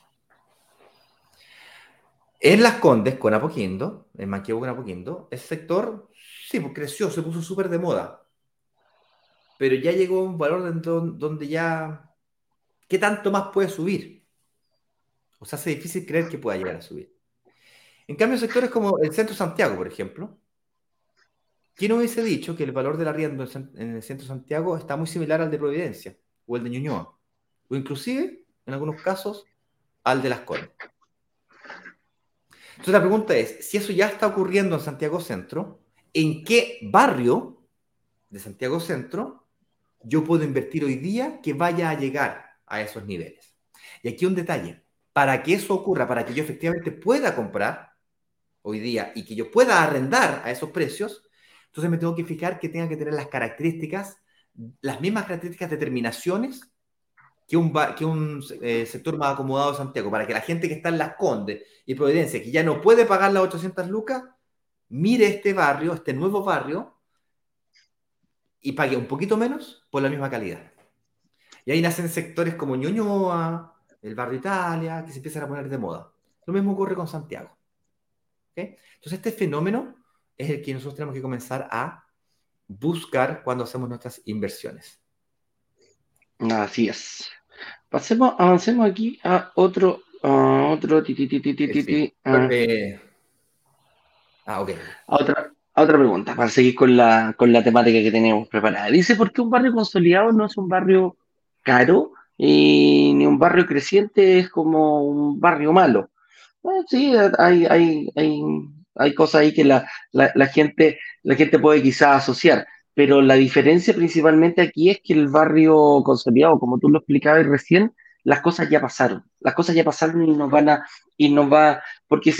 En Las Condes, con Apoquindo, en Manquehue con Apoquindo, el sector, sí, pues creció, se puso súper de moda. Pero ya llegó a un valor dentro donde ya... ¿Qué tanto más puede subir? O sea, hace difícil creer que pueda llegar a subir. En cambio, sectores como el centro Santiago, por ejemplo, ¿quién hubiese dicho que el valor del arriendo en el centro Santiago está muy similar al de Providencia o el de Ñuñoa? O inclusive, en algunos casos, al de Las Condes. Entonces la pregunta es, si eso ya está ocurriendo en Santiago Centro, ¿en qué barrio de Santiago Centro yo puedo invertir hoy día que vaya a llegar a esos niveles? Y aquí un detalle, para que eso ocurra, para que yo efectivamente pueda comprar hoy día y que yo pueda arrendar a esos precios, entonces me tengo que fijar que tenga que tener las características, las mismas características de terminaciones que un, que un eh, sector más acomodado de Santiago, para que la gente que está en Las Condes y Providencia, que ya no puede pagar las 800 lucas, mire este barrio, este nuevo barrio, y pague un poquito menos por la misma calidad. Y ahí nacen sectores como Ñuñoa, el barrio Italia, que se empiezan a poner de moda. Lo mismo ocurre con Santiago. Entonces este fenómeno es el que nosotros tenemos que comenzar a buscar cuando hacemos nuestras inversiones. Así es. Pasemos, avancemos aquí a otro, a otro, ti, ti, ah. ah, ok. A otra, otra pregunta, para seguir con la, con la temática que tenemos preparada. Dice, ¿por qué un barrio consolidado no es un barrio caro y ni un barrio creciente es como un barrio malo? sí, hay, hay, hay, hay cosas ahí que la, la, la, gente, la gente puede quizás asociar pero la diferencia principalmente aquí es que el barrio consolidado, como tú lo explicabas recién, las cosas ya pasaron, las cosas ya pasaron y nos van a, y nos va, porque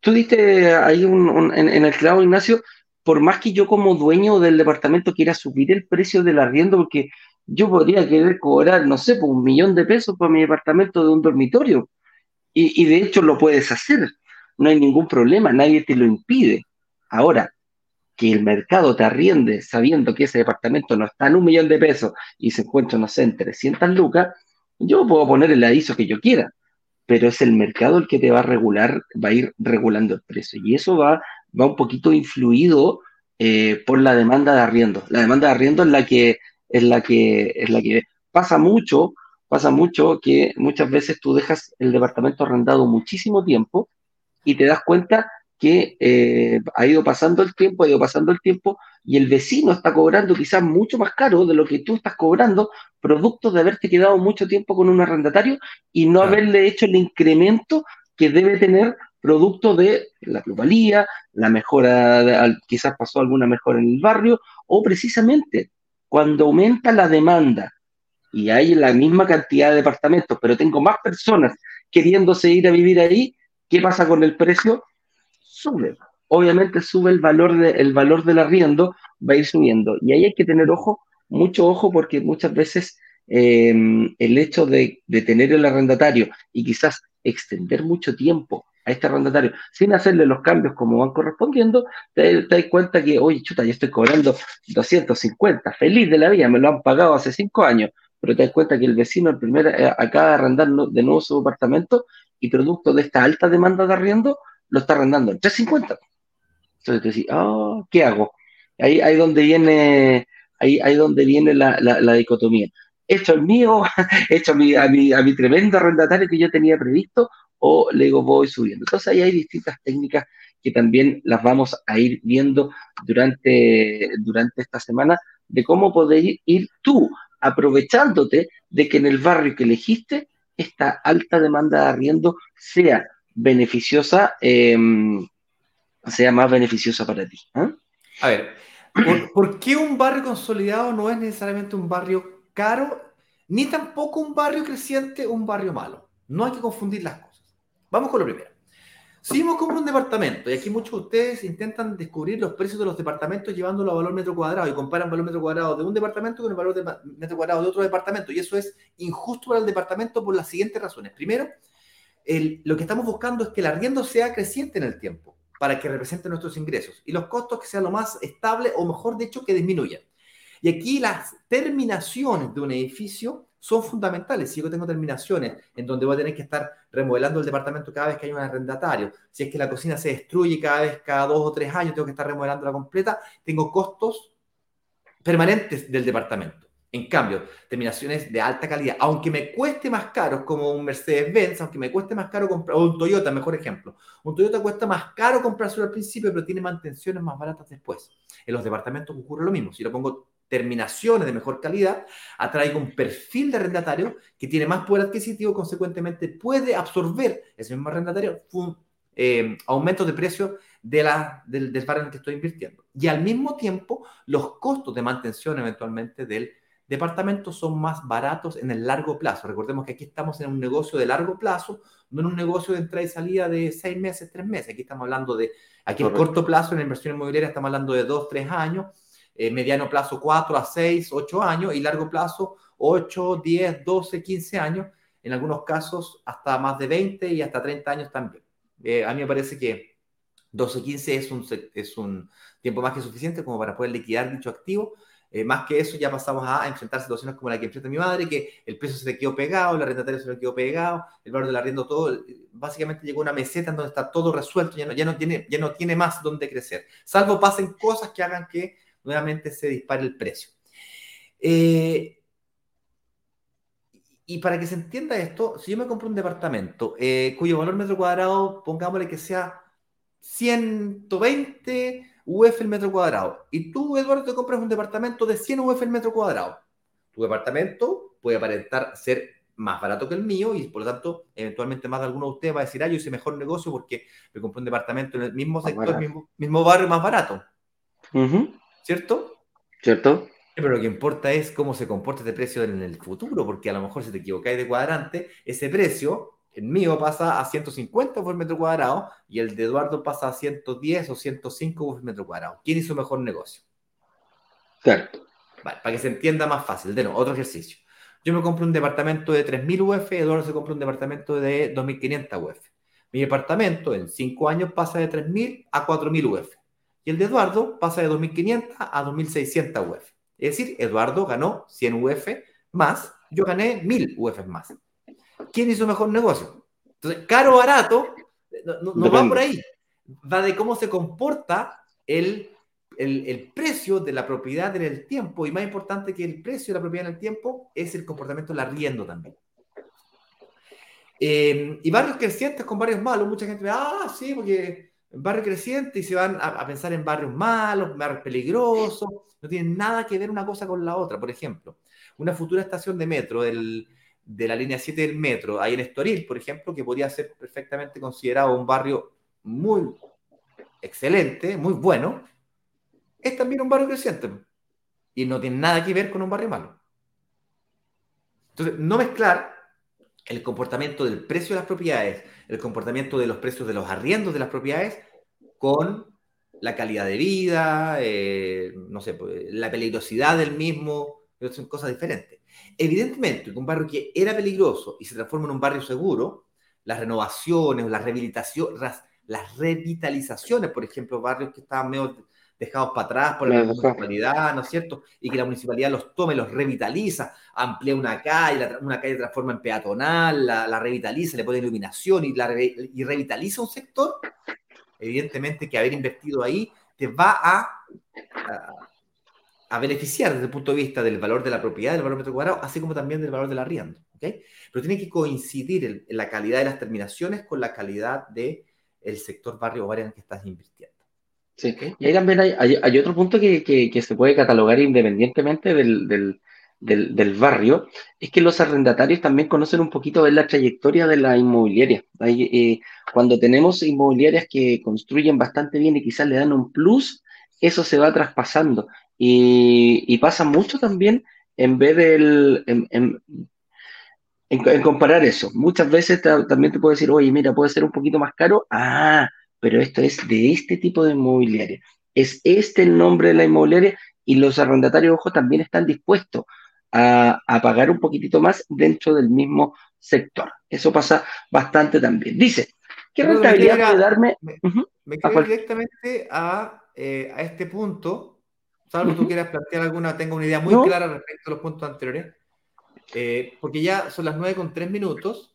tú diste ahí un, en, el clavo, Ignacio, por más que yo como dueño del departamento quiera subir el precio del arriendo, porque yo podría querer cobrar, no sé, por un millón de pesos por mi departamento de un dormitorio, y de hecho lo puedes hacer, no hay ningún problema, nadie te lo impide. Ahora, que el mercado te arriende sabiendo que ese departamento no está en un millón de pesos y se encuentra, no sé, en 300 lucas, yo puedo poner el aviso que yo quiera, pero es el mercado el que te va a regular, va a ir regulando el precio. Y eso va, va un poquito influido eh, por la demanda de arriendo. La demanda de arriendo es la que, es la que, es la que pasa mucho, pasa mucho que muchas veces tú dejas el departamento arrendado muchísimo tiempo y te das cuenta que eh, ha ido pasando el tiempo, ha ido pasando el tiempo, y el vecino está cobrando quizás mucho más caro de lo que tú estás cobrando, producto de haberte quedado mucho tiempo con un arrendatario y no haberle hecho el incremento que debe tener producto de la plusvalía, la mejora, quizás pasó alguna mejora en el barrio, o precisamente cuando aumenta la demanda y hay la misma cantidad de departamentos, pero tengo más personas queriéndose ir a vivir ahí, ¿qué pasa con el precio? Sube. Obviamente sube el valor, de, el valor del arriendo, va a ir subiendo. Y ahí hay que tener ojo, mucho ojo, porque muchas veces eh, el hecho de, tener el arrendatario y quizás extender mucho tiempo a este arrendatario sin hacerle los cambios como van correspondiendo, te, das cuenta que, oye, chuta, yo estoy cobrando 250, feliz de la vida, me lo han pagado hace cinco años, pero te das cuenta que el vecino el primer, eh, acaba de arrendar de nuevo su apartamento y producto de esta alta demanda de arriendo, lo está arrendando en 350. Entonces te decís, oh, ¿qué hago? Ahí, ahí donde viene, ahí, ahí donde viene la, la, dicotomía. ¿Esto es mío? (laughs) ¿Esto a mi, a, mi, a mi tremendo arrendatario que yo tenía previsto? ¿O le voy subiendo? Entonces ahí hay distintas técnicas que también las vamos a ir viendo durante, durante esta semana de cómo poder ir tú aprovechándote de que en el barrio que elegiste esta alta demanda de arriendo sea beneficiosa, em, sea más beneficiosa para ti. ¿ah? A ver, ¿por, qué un barrio consolidado no es necesariamente un barrio caro, ni tampoco un barrio creciente un barrio malo? No hay que confundir las cosas. Vamos con lo primero. Si uno compra un departamento, y aquí muchos de ustedes intentan descubrir los precios de los departamentos llevándolo a valor metro cuadrado y comparan valor metro cuadrado de un departamento con el valor de metro cuadrado de otro departamento, y eso es injusto para el departamento por las siguientes razones. Primero, lo que estamos buscando es que el arriendo sea creciente en el tiempo para que represente nuestros ingresos y los costos que sean lo más estable o mejor dicho que disminuyan. Y aquí las terminaciones de un edificio son fundamentales. Si yo tengo terminaciones en donde voy a tener que estar remodelando el departamento cada vez que hay un arrendatario, si es que la cocina se destruye cada vez, cada dos o tres años, tengo que estar remodelando la completa, tengo costos permanentes del departamento. En cambio, terminaciones de alta calidad, aunque me cueste más caro, como un Mercedes-Benz, aunque me cueste más caro comprar, o un Toyota, mejor ejemplo. Un Toyota cuesta más caro comprarlo al principio, pero tiene mantenciones más baratas después. En los departamentos ocurre lo mismo. Si yo pongo terminaciones de mejor calidad, atraigo un perfil de arrendatario que tiene más poder adquisitivo, consecuentemente puede absorber ese mismo arrendatario eh, aumentos de precio de la, del, del en el que estoy invirtiendo. Y al mismo tiempo, los costos de mantención eventualmente del departamento son más baratos en el largo plazo. Recordemos que aquí estamos en un negocio de largo plazo, no en un negocio de entrada y salida de seis meses, tres meses. Aquí estamos hablando de, aquí en corto plazo, en la inversión inmobiliaria, estamos hablando de dos, tres años eh, mediano plazo 4 a 6, 8 años y largo plazo 8, 10, 12, 15 años, en algunos casos hasta más de 20 y hasta 30 años también. Eh, a mí me parece que 12, 15 es un, es un tiempo más que suficiente como para poder liquidar dicho activo. Eh, más que eso, ya pasamos a enfrentar situaciones como la que enfrenta mi madre, que el precio se le quedó pegado, el arrendatario se le quedó pegado, el valor del arriendo todo, básicamente llegó una meseta en donde está todo resuelto, ya no, ya no, tiene, ya no tiene más donde crecer, salvo pasen cosas que hagan que nuevamente se dispara el precio. Eh, y para que se entienda esto, si yo me compro un departamento eh, cuyo valor metro cuadrado, pongámosle que sea 120 UF el metro cuadrado, y tú, Eduardo, te compras un departamento de 100 UF el metro cuadrado, tu departamento puede aparentar ser más barato que el mío y por lo tanto, eventualmente más de alguno de ustedes va a decir, ah, yo hice mejor negocio porque me compré un departamento en el mismo sector, mismo, mismo barrio más barato. ¿cierto? ¿Cierto? Pero lo que importa es cómo se comporta este precio en el futuro, porque a lo mejor si te equivocáis de cuadrante, ese precio, el mío pasa a 150 por metro cuadrado y el de Eduardo pasa a 110 o 105 por metro cuadrado. ¿Quién hizo mejor negocio? Vale, para que se entienda más fácil. De nuevo, otro ejercicio. Yo me compro un departamento de 3.000 UF, Eduardo se compra un departamento de 2.500 UF. Mi departamento en 5 años pasa de 3.000 a 4.000 UF. Y el de Eduardo pasa de 2.500 a 2.600 UF. Es decir, Eduardo ganó 100 UF más, yo gané 1.000 UF más. ¿Quién hizo mejor negocio? Entonces, caro o barato, no, va por ahí. Va de cómo se comporta el, el, precio de la propiedad en el tiempo. Y más importante que el precio de la propiedad en el tiempo es el comportamiento del arriendo también. Eh, y barrios crecientes con barrios malos, mucha gente ve, ah, sí, porque barrio creciente y se van a, pensar en barrios malos, barrios peligrosos, no tienen nada que ver una cosa con la otra. Por ejemplo, una futura estación de metro de la línea 7 del metro, ahí en Estoril, por ejemplo, que podría ser perfectamente considerado un barrio muy excelente, muy bueno, es también un barrio creciente y no tiene nada que ver con un barrio malo. Entonces, no mezclar el comportamiento del precio de las propiedades, el comportamiento de los precios de los arriendos de las propiedades con la calidad de vida, eh, no sé, pues, la peligrosidad del mismo, son cosas diferentes. Evidentemente, un barrio que era peligroso y se transforma en un barrio seguro, las renovaciones, las rehabilitaciones, las revitalizaciones, por ejemplo, barrios que estaban medio dejados para atrás por la municipalidad, ¿no es cierto? Y que la municipalidad los tome, los revitaliza, amplía una calle, una calle transforma en peatonal, la, revitaliza, le pone iluminación y, la, y revitaliza un sector, evidentemente que haber invertido ahí te va a, a, beneficiar desde el punto de vista del valor de la propiedad, del valor metro cuadrado, así como también del valor del arriendo, ¿ok? Pero tiene que coincidir en la calidad de las terminaciones con la calidad del el sector barrio o área en el que estás invirtiendo. Sí, y ahí también hay, otro punto que, se puede catalogar independientemente del, barrio, es que los arrendatarios también conocen un poquito de la trayectoria de la inmobiliaria. Eh, cuando tenemos inmobiliarias que construyen bastante bien y quizás le dan un plus, eso se va traspasando. Y, pasa mucho también en ver el... En, comparar eso. Muchas veces también te puedo decir, oye, mira, puede ser un poquito más caro. Ah, pero esto es de este tipo de inmobiliaria. Es este el nombre de la inmobiliaria y los arrendatarios, ojo, también están dispuestos a, pagar un poquitito más dentro del mismo sector. Eso pasa bastante también. Dice, ¿qué rentabilidad puede darme? Me, uh directamente a, eh, a, este punto, salvo tú quieras plantear alguna, tengo una idea muy clara respecto a los puntos anteriores. eh, porque ya son las 9 con 3 minutos.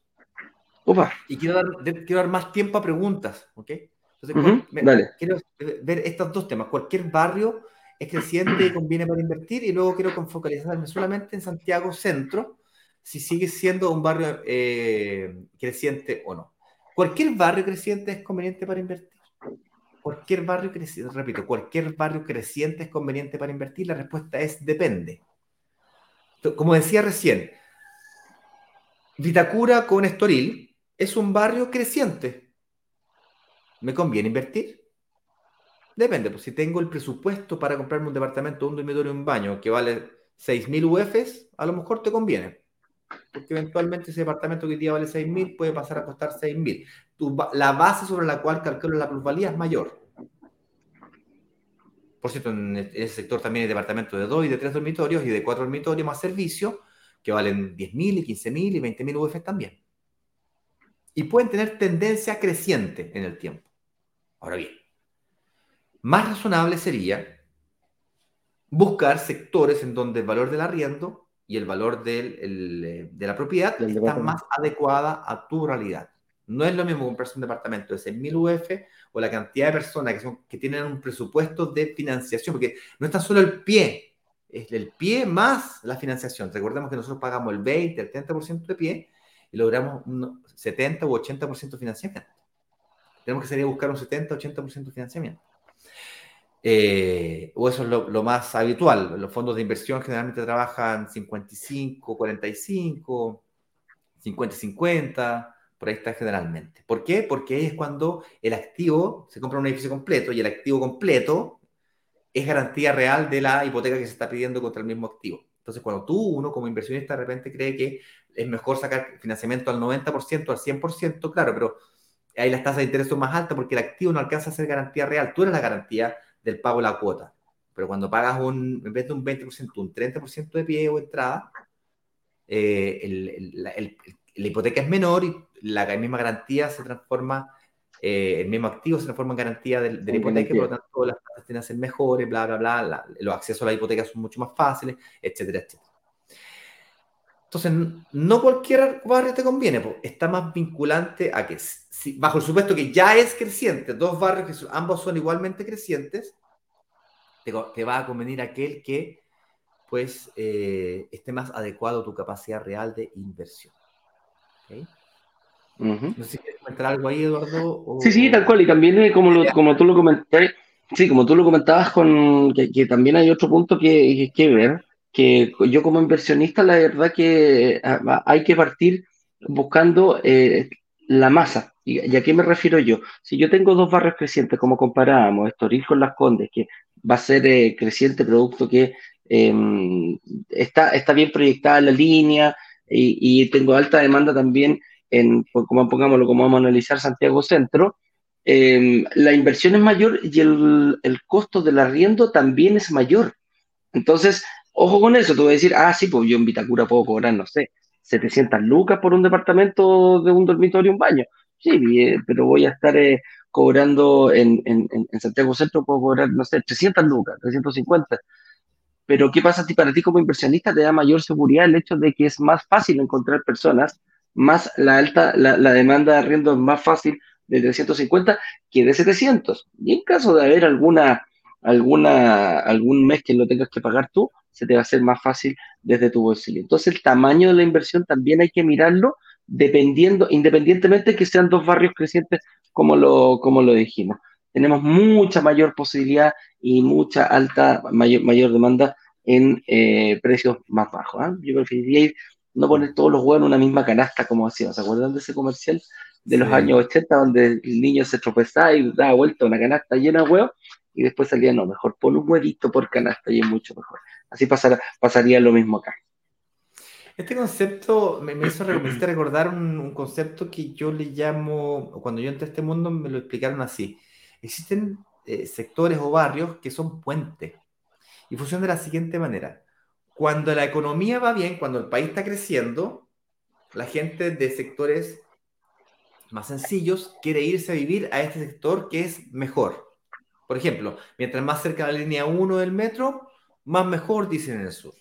Opa. Y quiero dar, quiero dar más tiempo a preguntas, ¿ok? Entonces, quiero ver estos dos temas. Cualquier barrio es creciente y (clears throat) conviene para invertir, y luego quiero focalizarme solamente en Santiago Centro, si sigue siendo un barrio eh, creciente o no. Cualquier barrio creciente es conveniente para invertir. Cualquier barrio creciente, repito, cualquier barrio creciente es conveniente para invertir. La respuesta es depende. Como decía recién, Vitacura con Estoril es un barrio creciente. ¿Me conviene invertir? Depende, pues si tengo el presupuesto para comprarme un departamento, un dormitorio y un baño que vale 6.000 UFs, a lo mejor te conviene. Porque eventualmente ese departamento que hoy día vale 6.000 puede pasar a costar 6.000. La base sobre la cual calculo la plusvalía es mayor. Por cierto, en ese sector también hay departamentos de 2 y de 3 dormitorios y de 4 dormitorios más servicio que valen 10.000 y 15.000 y 20.000 UF también. Y pueden tener tendencia creciente en el tiempo. Ahora bien, más razonable sería buscar sectores en donde el valor del arriendo y el valor eh, de la propiedad está más adecuada a tu realidad. No es lo mismo comprarse un departamento de 6.000 UF o la cantidad de personas que, son, tienen un presupuesto de financiación, porque no está solo el pie, es el pie más la financiación. Recordemos que nosotros pagamos el 20, el 30% de pie y logramos un 70 u 80% de financiamiento. Tenemos que salir a buscar un 70, 80% de financiamiento. Eh, o eso es lo, más habitual. Los fondos de inversión generalmente trabajan 55, 45, 50, 50, por ahí generalmente. ¿Por qué? Porque es cuando el activo se compra un edificio completo y el activo completo es garantía real de la hipoteca que se está pidiendo contra el mismo activo. Entonces, cuando tú, uno como inversionista, de repente cree que es mejor sacar financiamiento al 90%, al 100%, claro, pero ahí las tasas de interés son más altas porque el activo no alcanza a ser garantía real. Tú eres la garantía del pago de la cuota. Pero cuando pagas un, en vez de un 20%, un 30% de pie o entrada, eh, la hipoteca es menor y la misma garantía se transforma, eh, el mismo activo se transforma en garantía de, la hipoteca, por lo tanto las tasas tienen a ser mejores, bla, bla, bla, los accesos a la hipoteca son mucho más fáciles, etcétera, etcétera. Entonces, no cualquier barrio te conviene, pues, está más vinculante a que, bajo el supuesto que ya es creciente, dos barrios que ambos son igualmente crecientes, te, va a convenir aquel que pues eh, esté más adecuado a tu capacidad real de inversión. No sé si quieres comentar algo ahí, Eduardo. Sí, sí, tal cual. Y también, eh, como, como tú lo comentaste, sí, como tú lo comentabas, con que, también hay otro punto que, que ver, que yo como inversionista, la verdad que ah, hay que partir buscando eh, la masa. ¿Y, a qué me refiero yo? Si yo tengo dos barrios crecientes, como comparábamos, Estoril con Las Condes, que va a ser eh, creciente producto que em, está, está bien proyectada la línea y, tengo alta demanda también en, como pongámoslo, como vamos a analizar Santiago Centro, em, la inversión es mayor y el, el costo del arriendo también es mayor. Entonces, Ojo con eso, tú vas a decir, ah, sí, pues yo en Vitacura puedo cobrar, no sé, 700 lucas por un departamento de un dormitorio, un baño. Sí, eh, pero voy a estar eh, cobrando en, en, en, Santiago Centro, puedo cobrar, no sé, 300 lucas, 350. Pero ¿qué pasa ti para ti como inversionista? Te da mayor seguridad el hecho de que es más fácil encontrar personas, más la alta, la, la demanda de arriendo es más fácil de 350 que de 700. Y en caso de haber alguna, alguna, algún mes que lo tengas que pagar tú, se te va a hacer más fácil desde tu bolsillo. Entonces, el tamaño de la inversión también hay que mirarlo dependiendo, independientemente de que sean dos barrios crecientes, como lo, como lo dijimos. Tenemos mucha mayor posibilidad y mucha alta, mayor, mayor demanda en eh, precios más bajos. ¿ah? Yo preferiría no poner todos los huevos en una misma canasta como hacía. ¿Se acuerdan de ese comercial de los años 80 donde el niño se tropezaba y daba vuelta una canasta llena de huevos? Y después salía, no, mejor pon un huevito por canasta y es mucho mejor. Así pasaría lo mismo acá. Este concepto me, hizo recordar un, concepto que yo le llamo, cuando yo entré a este mundo me lo explicaron así. Existen eh, sectores o barrios que son puentes y funcionan de la siguiente manera. Cuando la economía va bien, cuando el país está creciendo, la gente de sectores más sencillos quiere irse a vivir a este sector que es mejor. Por ejemplo, mientras más cerca de la línea 1 del metro, más mejor, dicen en el sur.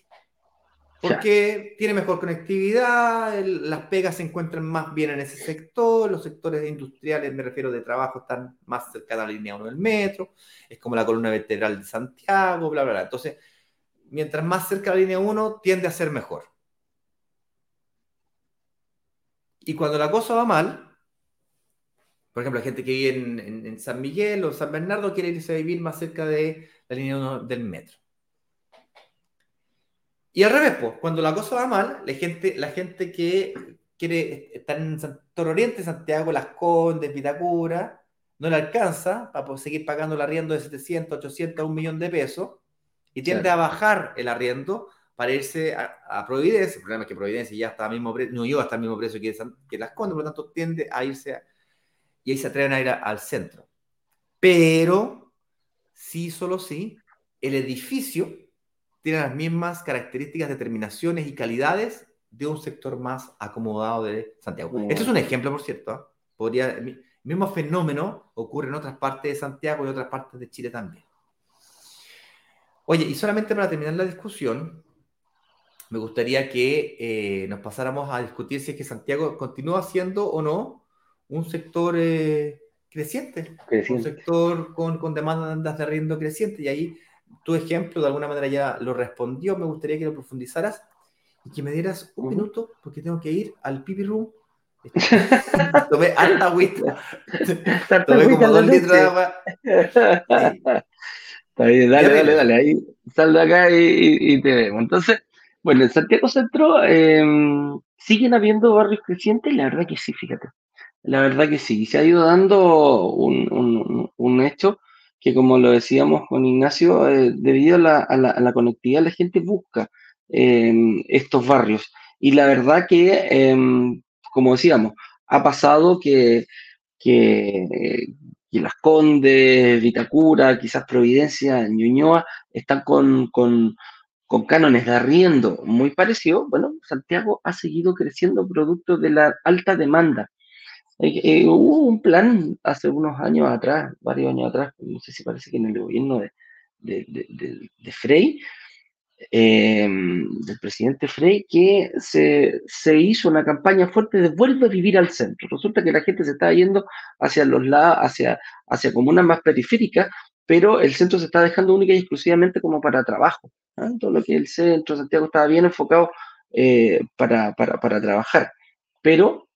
Porque tiene mejor conectividad, las pegas se encuentran más bien en ese sector, los sectores industriales, me refiero de trabajo, están más cerca de la línea 1 del metro, es como la columna vertebral de Santiago, bla, bla, bla. Entonces, mientras más cerca de la línea 1, tiende a ser mejor. Y cuando la cosa va mal, por ejemplo, la gente que vive en, San Miguel o San Bernardo quiere irse a vivir más cerca de la línea 1 del metro. Y al revés, pues, cuando la cosa va mal, la gente, la gente que quiere estar en Santo Oriente, Santiago, Las Condes, Vitacura, no le alcanza para seguir pagando el arriendo de 700, 800, un millón de pesos y tiende a bajar el arriendo para irse a, Providencia. El problema es que Providencia ya está al mismo precio, no yo hasta el mismo precio que, que Las Condes, por lo tanto tiende a irse y ahí se atreven a ir al centro. Pero, sí, solo sí, el edificio tiene las mismas características, determinaciones y calidades de un sector más acomodado de Santiago. Este es un ejemplo, por cierto. ¿ah? Podría, el mismo fenómeno ocurre en otras partes de Santiago y otras partes de Chile también. Oye, y solamente para terminar la discusión, me gustaría que eh, nos pasáramos a discutir si es que Santiago continúa siendo o no un sector eh, creciente, un sector con, con demandas de arriendo creciente. Y ahí tu ejemplo de alguna manera ya lo respondió, me gustaría que lo profundizaras y que me dieras un minuto porque tengo que ir al pipi room. (laughs) Tomé alta agüita. Tomé como dos litros de agua. (laughs) Está bien, dale, dale, dale. Ahí sal de acá y, te vemos. Entonces, bueno, en Santiago Centro em, siguen habiendo barrios crecientes, la verdad que sí, fíjate. La verdad que sí. Se ha ido dando un, un, un hecho que como lo decíamos con Ignacio, eh, debido a la, conectividad la gente busca em, estos barrios. Y la verdad que, em, como decíamos, ha pasado que, que, Las Condes, Vitacura, quizás Providencia, Ñuñoa, están con, con, con cánones de arriendo muy parecidos. Bueno, Santiago ha seguido creciendo producto de la alta demanda eh, eh, hubo un plan hace unos años atrás, varios años atrás, no sé si parece que en el gobierno de, de, Frey, em, del presidente Frey, que se, hizo una campaña fuerte de vuelve a vivir al centro. Resulta que la gente se está yendo hacia los lados, hacia, hacia comunas más periféricas, pero el centro se está dejando única y exclusivamente como para trabajo. ¿ah? Todo lo que el centro, Santiago, estaba bien enfocado eh, para, para, para trabajar. Pero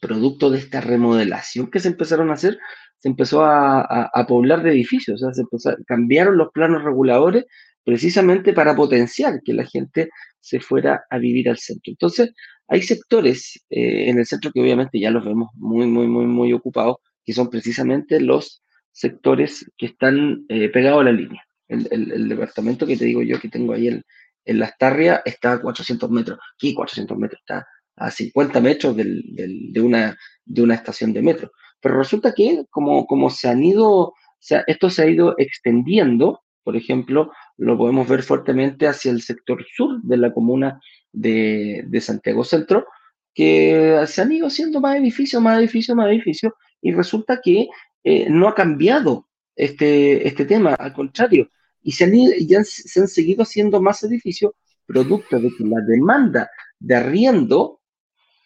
producto de esta remodelación que se empezaron a hacer, se empezó a, poblar de edificios, o sea, se cambiaron los planos reguladores precisamente para potenciar que la gente se fuera a vivir al centro. Entonces, hay sectores eh, en el centro que obviamente ya los vemos muy, muy, muy, muy ocupados, que son precisamente los sectores que están eh, pegados a la línea. El, departamento que te digo yo que tengo ahí en, en Las Tarrias está a 400 metros. Aquí 400 metros está a 50 metros de, una, de una estación de metro. Pero resulta que como, como se han ido, o sea, esto se ha ido extendiendo, por ejemplo, lo podemos ver fuertemente hacia el sector sur de la comuna de, Santiago Centro, que se han ido haciendo más edificios, más edificios, más edificios, y resulta que eh, no ha cambiado este, este tema, al contrario, y se han, ya se han seguido haciendo más edificios producto de que la demanda de arriendo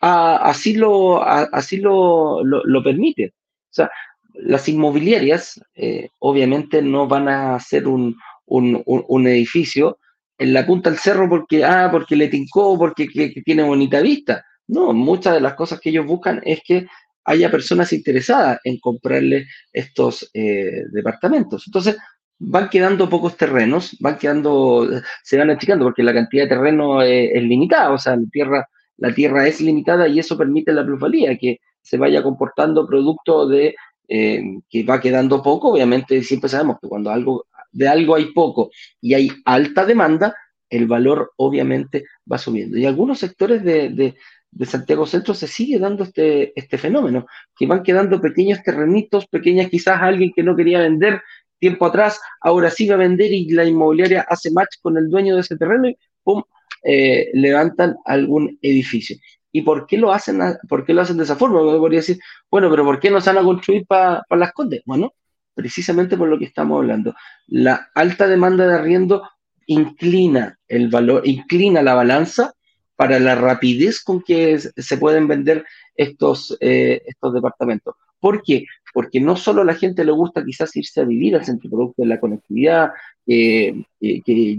así, lo, así lo, lo, permite. O sea, las inmobiliarias eh, obviamente no van a hacer un, un, un, edificio en la punta del cerro porque, ah, porque le tincó, porque que, tiene bonita vista. No, muchas de las cosas que ellos buscan es que haya personas interesadas en comprarle estos eh, departamentos. Entonces, van quedando pocos terrenos, van quedando, se van achicando porque la cantidad de terreno es, es limitada, o sea, la tierra la tierra es limitada y eso permite la plusvalía, que se vaya comportando producto de eh, que va quedando poco. Obviamente siempre sabemos que cuando algo, de algo hay poco y hay alta demanda, el valor obviamente va subiendo. Y algunos sectores de, Santiago Centro se sigue dando este, este fenómeno, que van quedando pequeños terrenitos, pequeñas quizás alguien que no quería vender tiempo atrás, ahora sí va a vender y la inmobiliaria hace match con el dueño de ese terreno y ¡pum! Eh, levantan algún edificio. ¿Y por qué lo hacen, por qué lo hacen de esa forma? Podría decir, bueno, pero ¿por qué no se van a construir para las condes? Bueno, precisamente por lo que estamos hablando. La alta demanda de arriendo inclina el valor, inclina la balanza para la rapidez con que se pueden vender estos, eh, estos departamentos. ¿Por qué? Porque no solo a la gente le gusta quizás irse a vivir al centro producto de la conectividad, que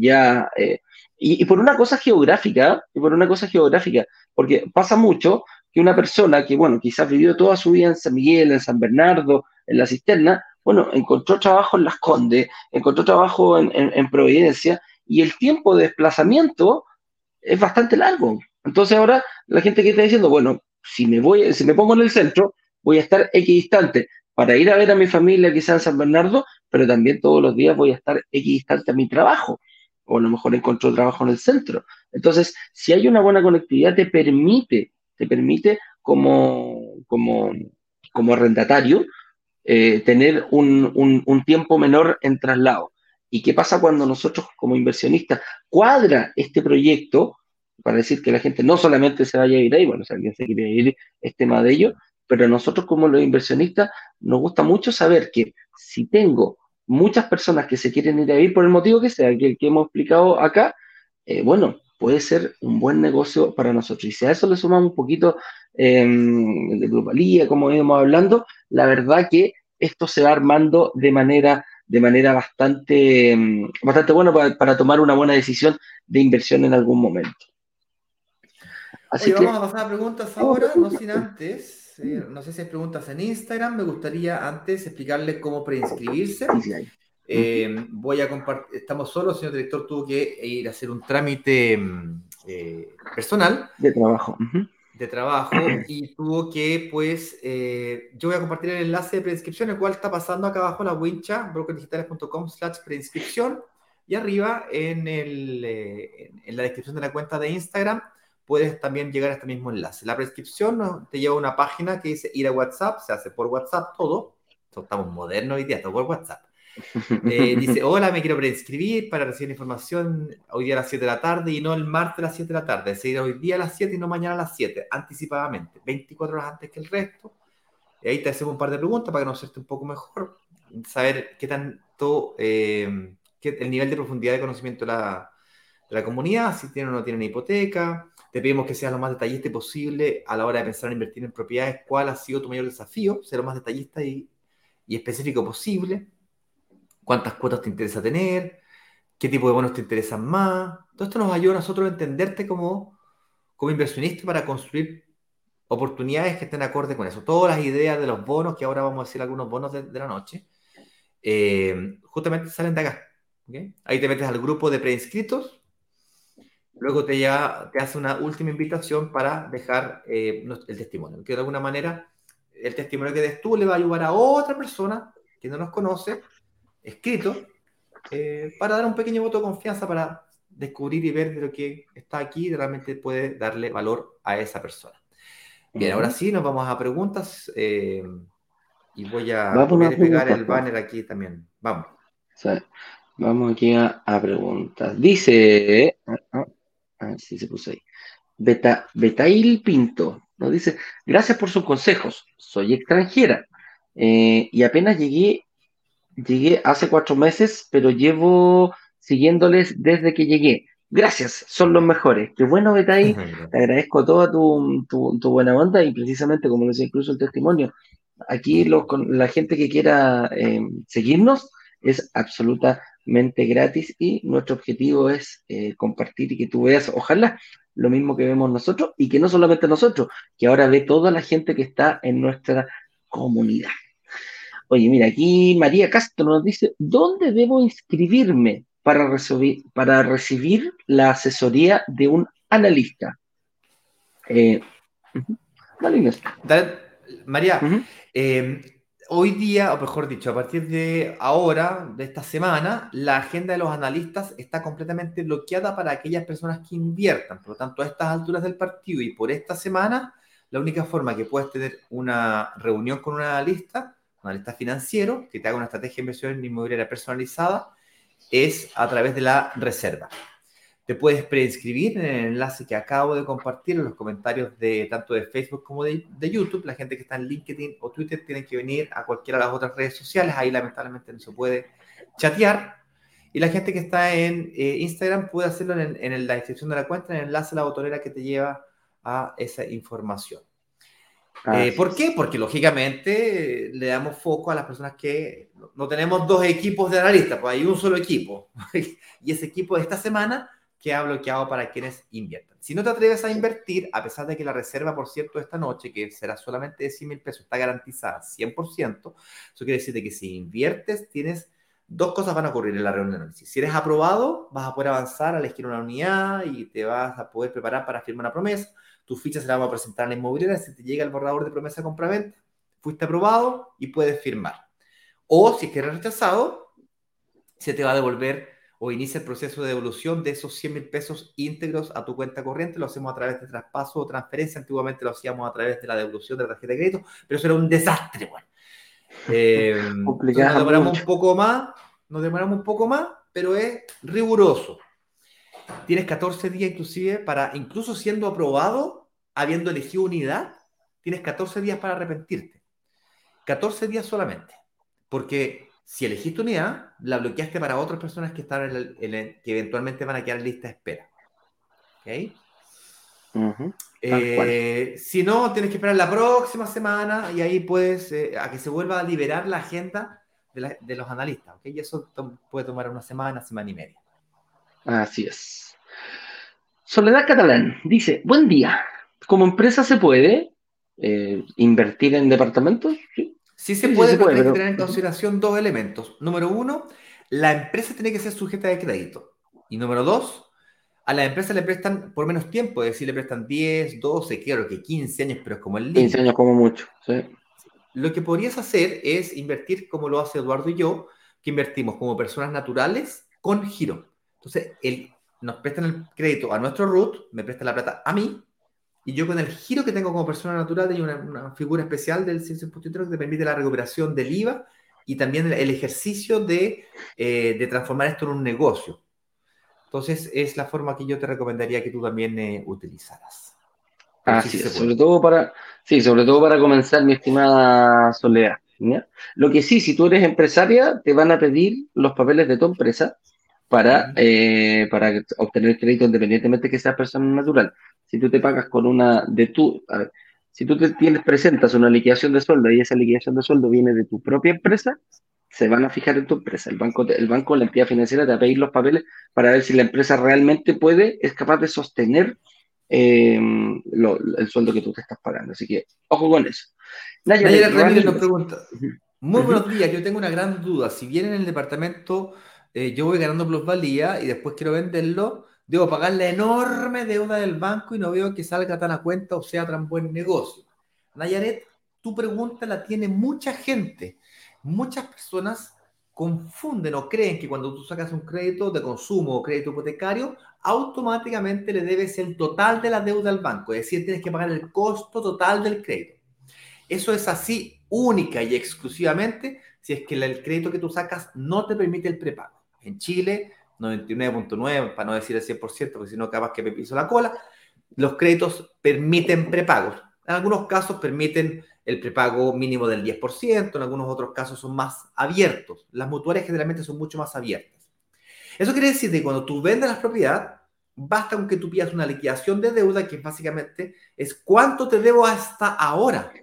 ya... Eh, y, por una cosa geográfica, y por una cosa geográfica, porque pasa mucho que una persona que, bueno, quizás vivió toda su vida en San Miguel, en San Bernardo, en la cisterna, bueno, encontró trabajo en Las Condes, encontró trabajo en, en Providencia, y el tiempo de desplazamiento es bastante largo. Entonces ahora la gente que está diciendo, bueno, si me voy, si me pongo en el centro, voy a estar equidistante para ir a ver a mi familia quizás en San Bernardo, pero también todos los días voy a estar equidistante a mi trabajo, o a lo mejor encuentro trabajo en el centro. Entonces, si hay una buena conectividad, te permite, te permite como, como, como arrendatario eh, tener un, un tiempo menor en traslado. ¿Y qué pasa cuando nosotros como inversionistas cuadra este proyecto para decir que la gente no solamente se vaya a ir ahí, bueno, si alguien se quiere ir es tema de ello, pero nosotros como los inversionistas nos gusta mucho saber que si tengo muchas personas que se quieren ir a ir por el motivo que sea, que, que hemos explicado acá, eh, bueno, puede ser un buen negocio para nosotros. Y si a eso le sumamos un poquito em, de globalía, como íbamos hablando, la verdad que esto se va armando de manera de manera bastante, em, bastante buena para, tomar una buena decisión de inversión en algún momento. Así que... vamos a pasar a preguntas ahora, no sin antes. Eh, no sé si hay preguntas en Instagram. Me gustaría antes explicarles cómo preinscribirse. Eh, voy a compartir. Estamos solos, señor director tuvo que ir a hacer un trámite mm, eh, personal. De trabajo de trabajo (clears throat) y tuvo que, pues, eh, yo voy a compartir el enlace de preinscripción, el cual está pasando acá abajo en la wincha, brokerdigitales.com slash preinscripción, y arriba en, el, eh, en la descripción de la cuenta de Instagram puedes también llegar a este mismo enlace. La prescripción te lleva a una página que dice ir a WhatsApp, se hace por WhatsApp todo, estamos modernos hoy día, todo por WhatsApp. Eh, dice, (laughs) hola, me quiero preinscribir para recibir información hoy día a las 7 de la tarde y no el martes a las 7 de la tarde. Es decir, hoy día a las 7 y no mañana a las 7, anticipadamente, 24 horas antes que el resto. Y ahí te hacemos un par de preguntas para conocerte un poco mejor, saber qué tanto, eh, qué, el nivel de profundidad de conocimiento de la, de la comunidad, si tienen o no tienen hipoteca. Te pedimos que seas lo más detallista posible a la hora de pensar en invertir en propiedades. ¿Cuál ha sido tu mayor desafío? Ser lo más detallista y, y específico posible cuántas cuotas te interesa tener, qué tipo de bonos te interesan más. Todo esto nos ayuda a nosotros a entenderte como, como inversionista para construir oportunidades que estén acorde con eso. Todas las ideas de los bonos, que ahora vamos a decir algunos bonos de, la noche, eh, justamente salen de acá. Ahí te metes al grupo de preinscritos, luego te, te hace una última invitación para dejar eh, el testimonio, que de alguna manera el testimonio que des tú le va a ayudar a otra persona que no nos conoce escrito eh, para dar un pequeño voto de confianza para descubrir y ver de lo que está aquí realmente puede darle valor a esa persona. Bien, ahora sí, nos vamos a preguntas eh, y voy a, pegar el banner aquí también. Vamos. vamos aquí a, preguntas. Dice, ah, ah, ah se puso ahí. Beta, Betail Pinto nos dice, gracias por sus consejos, soy extranjera eh, y apenas llegué Llegué hace cuatro meses, pero llevo siguiéndoles desde que llegué. Gracias, son los mejores. Qué bueno que. (laughs) Te agradezco toda tu, tu, buena onda y precisamente, como lo decía incluso el testimonio, aquí con la gente que quiera em, seguirnos es absolutamente gratis y nuestro objetivo es eh, compartir y que tú veas, ojalá, lo mismo que vemos nosotros y que no solamente nosotros, que ahora ve toda la gente que está en nuestra comunidad. Oye, mira, aquí María Castro nos dice, ¿dónde debo inscribirme para recibir, para recibir la asesoría de un analista? Eh, María, eh, hoy día, o mejor dicho, a partir de ahora, de esta semana, la agenda de los analistas está completamente bloqueada para aquellas personas que inviertan. Por lo tanto, a estas alturas del partido y por esta semana, la única forma que puedes tener una reunión con un analista analista financiero, que te haga una estrategia de inversión inmobiliaria personalizada, es a través de la reserva. Te puedes preinscribir en el enlace que acabo de compartir en los comentarios de tanto de Facebook como de, YouTube. La gente que está en LinkedIn o Twitter tiene que venir a cualquiera de las otras redes sociales. Ahí lamentablemente no se puede chatear. Y la gente que está en eh, Instagram puede hacerlo en, la descripción de la cuenta, en el enlace a la botonera que te lleva a esa información. Eh, ¿Por qué? Porque lógicamente le damos foco a las personas que no tenemos dos equipos de analistas, pues hay un solo equipo. (laughs) y ese equipo de esta semana que ha bloqueado para quienes inviertan. Si no te atreves a invertir, a pesar de que la reserva, por cierto, esta noche, que será solamente de 100 mil pesos, está garantizada 100%, eso quiere decir que si inviertes, tienes dos cosas van a ocurrir en la reunión de análisis. Si eres aprobado, vas a poder avanzar a elegir una unidad y te vas a poder preparar para firmar una promesa. Tu ficha se la vamos a presentar en la inmobiliaria. Si te llega el borrador de promesa de compra-venta, fuiste aprobado y puedes firmar. O si es que eres rechazado, se te va a devolver o inicia el proceso de devolución de esos 100 mil pesos íntegros a tu cuenta corriente. Lo hacemos a través de traspaso o transferencia. Antiguamente lo hacíamos a través de la devolución de la tarjeta de crédito, pero eso era un desastre, bueno. (laughs) Eh, nos demoramos un poco más, nos demoramos un poco más, pero es riguroso. Tienes 14 días inclusive para, incluso siendo aprobado, habiendo elegido unidad, tienes 14 días para arrepentirte. 14 días solamente. Porque si elegiste unidad, la bloqueaste para otras personas que, están en que eventualmente van a quedar en lista de espera. ¿Ok? Eh, si no, tienes que esperar la próxima semana y ahí puedes, eh, a que se vuelva a liberar la agenda de, los analistas, ¿ok? Y eso puede tomar una semana, semana y media. Así es. Soledad Catalán dice, buen día. ¿Como empresa se puede eh, invertir en departamentos? Sí, se puede, pero hay que tener en consideración dos elementos. Número uno, la empresa tiene que ser sujeta de crédito. Y número dos, a la empresa le prestan por menos tiempo, es decir, le prestan 10, 12, claro que 15 años, pero es como el límite. 15 años como mucho, sí. Lo que podrías hacer es invertir como lo hace Eduardo y yo, que invertimos como personas naturales con giro. Entonces, él, nos prestan el crédito a nuestro root, me presta la plata a mí, y yo con el giro que tengo como persona natural hay una, figura especial del ciencia impuesto que te permite la recuperación del IVA y también el, ejercicio de, eh, de transformar esto en un negocio. Entonces, es la forma que yo te recomendaría que tú también eh, utilizaras. Así sobre todo para, sí, sobre todo para comenzar, mi estimada Soledad. Lo que sí, si tú eres empresaria, te van a pedir los papeles de tu empresa para, eh, para obtener crédito independientemente que seas persona natural. Si tú te pagas con una de tu, si tú te tienes, presentas una liquidación de sueldo y esa liquidación de sueldo viene de tu propia empresa, se van a fijar en tu empresa. El banco, el banco, la entidad financiera te va a pedir los papeles para ver si la empresa realmente puede, es capaz de sostener eh, el sueldo que tú te estás pagando. Así que, ojo con eso. Nayara Ramírez nos pregunta, muy buenos días, yo tengo una gran duda. Si bien en el departamento eh, yo voy ganando plusvalía y después quiero venderlo, debo pagar la enorme deuda del banco y no veo que salga tan a cuenta o sea tan buen negocio. Nayaret, tu pregunta la tiene mucha gente muchas personas confunden o creen que cuando tú sacas un crédito de consumo o crédito hipotecario, automáticamente le debes el total de la deuda al banco, es decir, tienes que pagar el costo total del crédito. Eso es así única y exclusivamente si es que el crédito que tú sacas no te permite el prepago. En Chile, 99.9, para no decir el 100%, porque si no acabas que me piso la cola, los créditos permiten prepagos. En algunos casos permiten el prepago mínimo del 10%, en algunos otros casos son más abiertos. Las mutuarias generalmente son mucho más abiertas. Eso quiere decir que cuando tú vendes la propiedad, basta con que tú pidas una liquidación de deuda, que básicamente es cuánto te debo hasta ahora,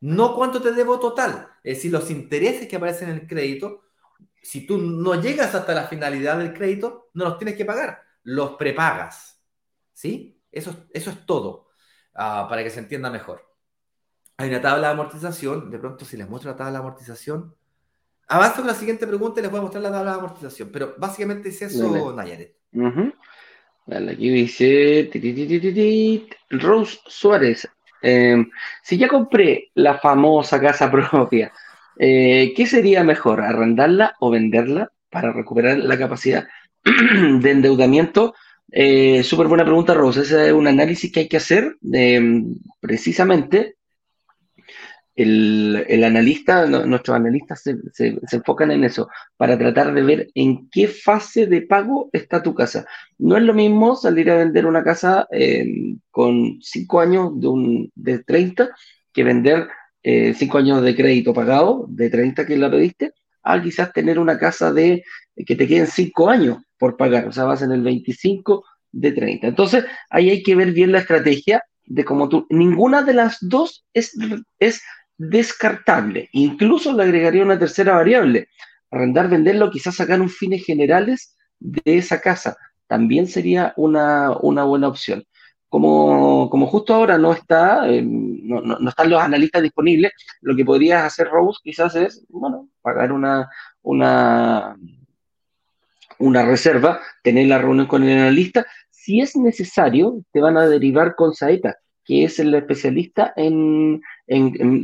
no cuánto te debo total. Es decir, los intereses que aparecen en el crédito, si tú no llegas hasta la finalidad del crédito, no los tienes que pagar, los prepagas. ¿Sí? Eso, eso es todo, ah, para que se entienda mejor hay una tabla de amortización. De pronto, si les muestro la tabla de amortización, avanzo con la siguiente pregunta y les voy a mostrar la tabla de amortización. Pero básicamente es eso, Nayaret. aquí dice Rose Suárez. Em, si ya compré la famosa casa (laughs) propia, eh, ¿qué sería mejor? ¿Arrendarla o venderla para recuperar la capacidad (clears throat) de endeudamiento? Eh, Súper buena pregunta, Rose. Ese es un análisis que hay que hacer em, precisamente el, analista, nuestros analistas se, enfocan en eso, para tratar de ver en qué fase de pago está tu casa. No es lo mismo salir a vender una casa em, con 5 años de, un, de 30 que vender 5 eh, años de crédito pagado de 30 que la pediste a quizás tener una casa de que te queden cinco años por pagar, o sea, vas en el 25 de 30. Entonces, ahí hay que ver bien la estrategia de cómo tú, ninguna de las dos es, es descartable. Incluso le agregaría una tercera variable. Arrendar, venderlo, quizás sacar un fines generales de esa casa. También sería una, buena opción. Como, como, justo ahora no, está, eh, no, están los analistas disponibles, lo que podrías hacer, Rose, quizás es, bueno, pagar una, una, una reserva, tener la reunión con el analista. Si es necesario, te van a derivar con Saeta, que es el especialista en,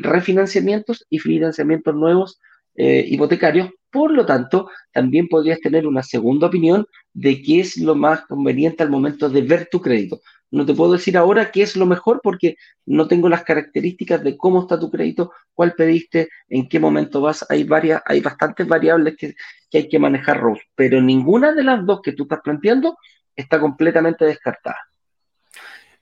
refinanciamientos y financiamientos nuevos eh, hipotecarios. Por lo tanto, también podrías tener una segunda opinión de qué es lo más conveniente al momento de ver tu crédito. No te puedo decir ahora qué es lo mejor porque no tengo las características de cómo está tu crédito, cuál pediste, en qué momento vas. Hay varias, hay bastantes variables que, que hay que manejar, Rose, pero ninguna de las dos que tú estás planteando está completamente descartada.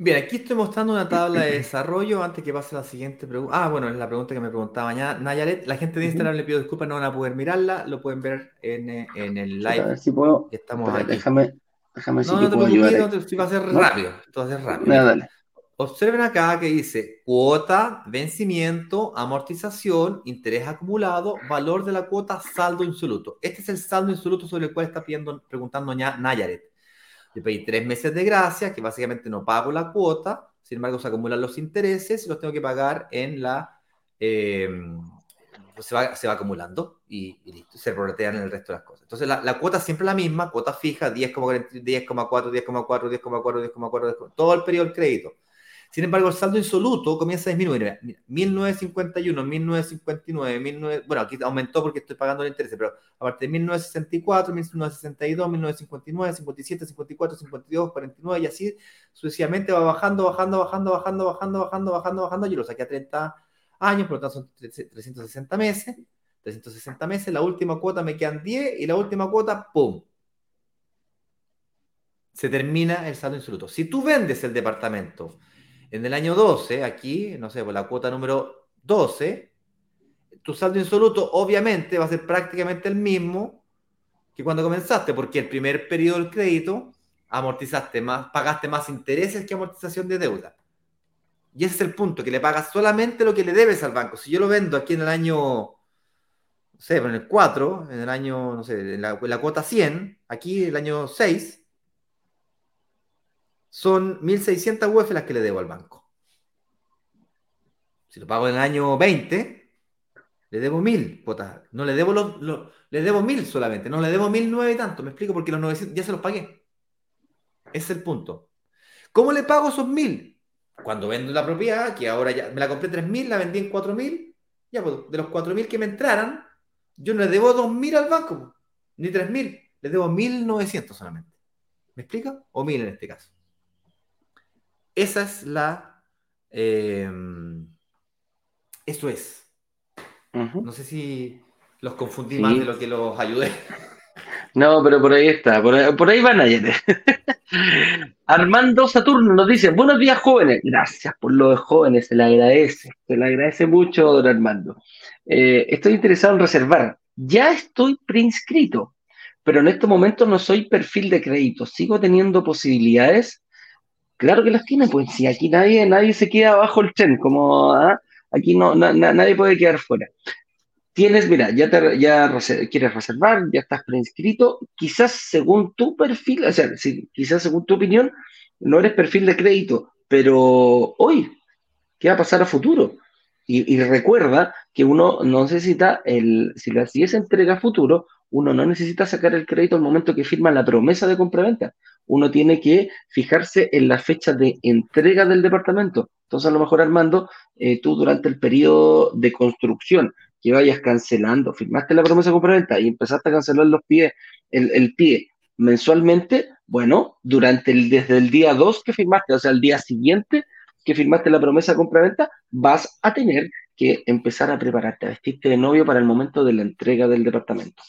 Bien, aquí estoy mostrando una tabla de desarrollo antes que pase la siguiente pregunta. Ah, bueno, es la pregunta que me preguntaba Nayaret. La gente de Instagram le pido disculpas, no van a poder mirarla, lo pueden ver en, eh, el live. A ver si puedo. Estamos aquí. Déjame, déjame no, no te preocupes, no te, va a hacer rápido. Esto va a ser rápido. dale. Observen acá que dice cuota, vencimiento, amortización, interés acumulado, valor de la cuota, saldo insoluto. Este es el saldo insoluto sobre el cual está pidiendo, preguntando Nayaret. Le pedí tres meses de gracia, que básicamente no pago la cuota, sin embargo se acumulan los intereses y los tengo que pagar en la... Em, se, va, acumulando y, listo, se prorratean en el resto de las cosas. Entonces la, cuota siempre la misma, cuota fija, 10,4, 10,4, 10,4, 10,4, 10,4, todo el periodo del crédito. Sin embargo, el saldo insoluto comienza a disminuir. 1951, 1959, 19... bueno, aquí aumentó porque estoy pagando el interés, pero aparte de 1964, 1962, 1959, 57, 54, 52, 49 y así sucesivamente va bajando, bajando, bajando, bajando, bajando, bajando, bajando, bajando. Yo lo saqué a 30 años, por lo tanto son 360 meses. 360 meses, la última cuota me quedan 10 y la última cuota, ¡pum! Se termina el saldo insoluto. Si tú vendes el departamento en el año 12, aquí, no sé, por la cuota número 12, tu saldo insoluto obviamente va a ser prácticamente el mismo que cuando comenzaste, porque el primer periodo del crédito amortizaste más, pagaste más intereses que amortización de deuda. Y ese es el punto, que le pagas solamente lo que le debes al banco. Si yo lo vendo aquí en el año, no sé, en el 4, en el año, no sé, en la, en la cuota 100, aquí el año 6, son 1.600 UF las que le debo al banco. Si lo pago en el año 20, le debo 1.000 cuotas. No le debo le debo 1.000 solamente, no le debo 1.009 y tanto. Me explico porque los 900 ya se los pagué. Ese es el punto. ¿Cómo le pago esos 1.000? Cuando vendo la propiedad, que ahora ya me la compré 3.000, la vendí en 4.000, ya pues, de los 4.000 que me entraran, yo no le debo 2.000 al banco, ni 3.000, le debo 1.900 solamente. ¿Me explica? O 1.000 en este caso. Esa es la... Em, eso es. No sé si los confundí más de lo que los ayudé. No, pero por ahí está, por ahí, van ayer. (laughs) Armando Saturno nos dice, buenos días jóvenes. Gracias por lo de jóvenes, se le agradece, se le agradece mucho, don Armando. Eh, estoy interesado en reservar. Ya estoy preinscrito, pero en estos momentos no soy perfil de crédito. Sigo teniendo posibilidades Claro que las tiene, pues si aquí nadie, nadie se queda bajo el tren, como ¿ah? aquí no, nadie puede quedar fuera. Tienes, mira, ya, te, quieres reservar, ya estás preinscrito, quizás según tu perfil, o sea, quizás según tu opinión, no eres perfil de crédito, pero hoy, ¿qué va a pasar a futuro? Y, recuerda que uno no necesita, el, si si es entrega a futuro, uno no necesita sacar el crédito al momento que firma la promesa de compraventa uno tiene que fijarse en la fecha de entrega del departamento. Entonces, a lo mejor, Armando, eh, tú durante el periodo de construcción que vayas cancelando, firmaste la promesa de compraventa y empezaste a cancelar los pies, el, pie mensualmente, bueno, durante el, desde el día 2 que firmaste, o sea, el día siguiente que firmaste la promesa de compraventa, vas a tener que empezar a prepararte, a vestirte de novio para el momento de la entrega del departamento.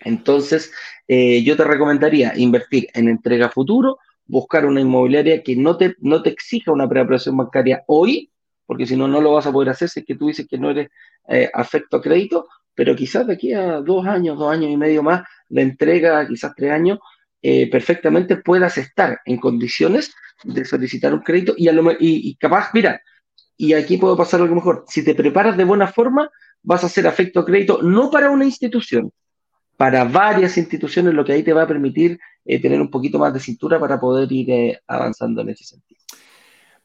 Entonces, eh, yo te recomendaría invertir en entrega futuro, buscar una inmobiliaria que no te, no te exija una preaprobación bancaria hoy, porque si no, no lo vas a poder hacer si es que tú dices que no eres eh, afecto a crédito, pero quizás de aquí a dos años, dos años y medio más, de entrega, quizás tres años, eh, perfectamente puedas estar en condiciones de solicitar un crédito y, a lo, y, capaz, mira, y aquí puedo pasar algo mejor, si te preparas de buena forma, vas a hacer afecto crédito no para una institución, para varias instituciones, lo que ahí te va a permitir eh, tener un poquito más de cintura para poder ir avanzando en ese sentido.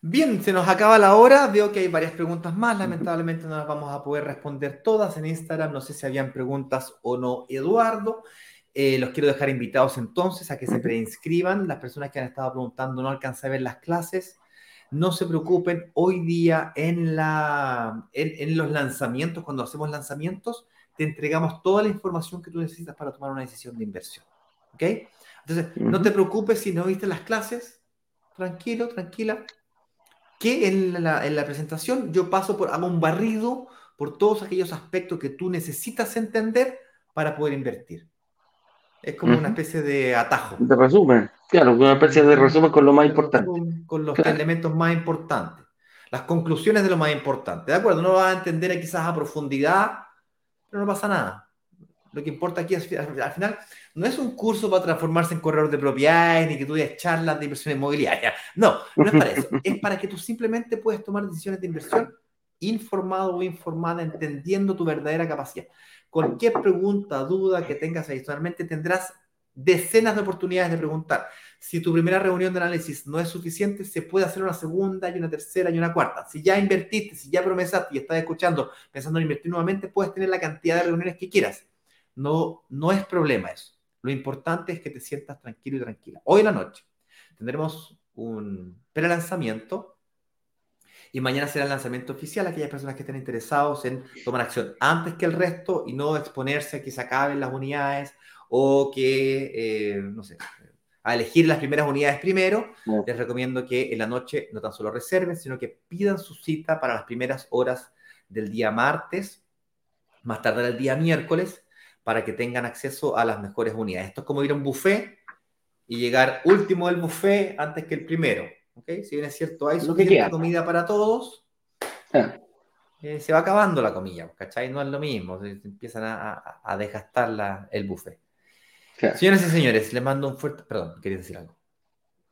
Bien, se nos acaba la hora. Veo que hay varias preguntas más. Lamentablemente no las vamos a poder responder todas en Instagram. No sé si habían preguntas o no, Eduardo. Eh, los quiero dejar invitados entonces a que se preinscriban. Las personas que han estado preguntando no alcanzan a ver las clases. No se preocupen, hoy día en, la, en, los lanzamientos, cuando hacemos lanzamientos, te entregamos toda la información que tú necesitas para tomar una decisión de inversión. ¿Ok? Entonces, no te preocupes si no viste las clases. Tranquilo, tranquila que en la, en la, presentación yo paso por, hago un barrido por todos aquellos aspectos que tú necesitas entender para poder invertir. Es como una especie de atajo. De resumen, claro, una especie de resumen con lo más importante. Con, los elementos más importantes. Las conclusiones de lo más importante. ¿De acuerdo? No lo vas a entender quizás a profundidad, pero no pasa nada. Lo que importa aquí es, al final, no es un curso para transformarse en corredor de propiedades, ni que tú des charlas de inversión inmobiliaria. No, no es para eso. (laughs) Es para que tú simplemente puedas tomar decisiones de inversión informado o informada, entendiendo tu verdadera capacidad. Cualquier pregunta, duda que tengas adicionalmente, tendrás decenas de oportunidades de preguntar. Si tu primera reunión de análisis no es suficiente, se puede hacer una segunda y una tercera y una cuarta. Si ya invertiste, si ya promesaste y estás escuchando pensando en invertir nuevamente, puedes tener la cantidad de reuniones que quieras. No, no es problema eso. Lo importante es que te sientas tranquilo y tranquila. Hoy en la noche tendremos un pre-lanzamiento y mañana será el lanzamiento oficial. Aquellas personas que estén interesados en tomar acción antes que el resto y no exponerse a que se acaben las unidades o que, eh, no sé, a elegir las primeras unidades primero, les recomiendo que en la noche no tan solo reserven, sino que pidan su cita para las primeras horas del día martes, más tarde el día miércoles, para que tengan acceso a las mejores unidades. Esto es como ir a un buffet y llegar último del buffet antes que el primero. ¿okay? Si bien es cierto, hay suficiente comida para todos, ah. eh, se va acabando la comida, ¿cachai? No es lo mismo, se, empiezan a, a, desgastar el buffet. Señoras y señores, les mando un fuerte... Perdón, quería decir algo.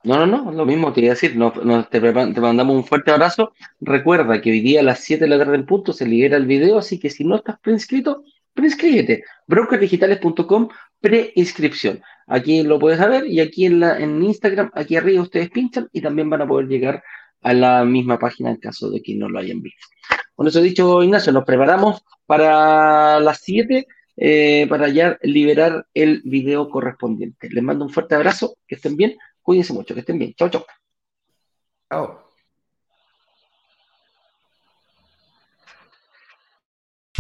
No, no, no, lo mismo quería decir. No, te, te, mandamos un fuerte abrazo. Recuerda que hoy día a las 7 de la tarde en punto se libera el video, así que si no estás preinscrito, preinscríbete. Brokerdigitales.com, preinscripción. Aquí lo puedes saber y aquí en, la, en Instagram, aquí arriba ustedes pinchan y también van a poder llegar a la misma página en caso de que no lo hayan visto. Con eso dicho, Ignacio, nos preparamos para las 7 eh, para ya liberar el video correspondiente. Les mando un fuerte abrazo, que estén bien, cuídense mucho, que estén bien. Chao, chao. Chao.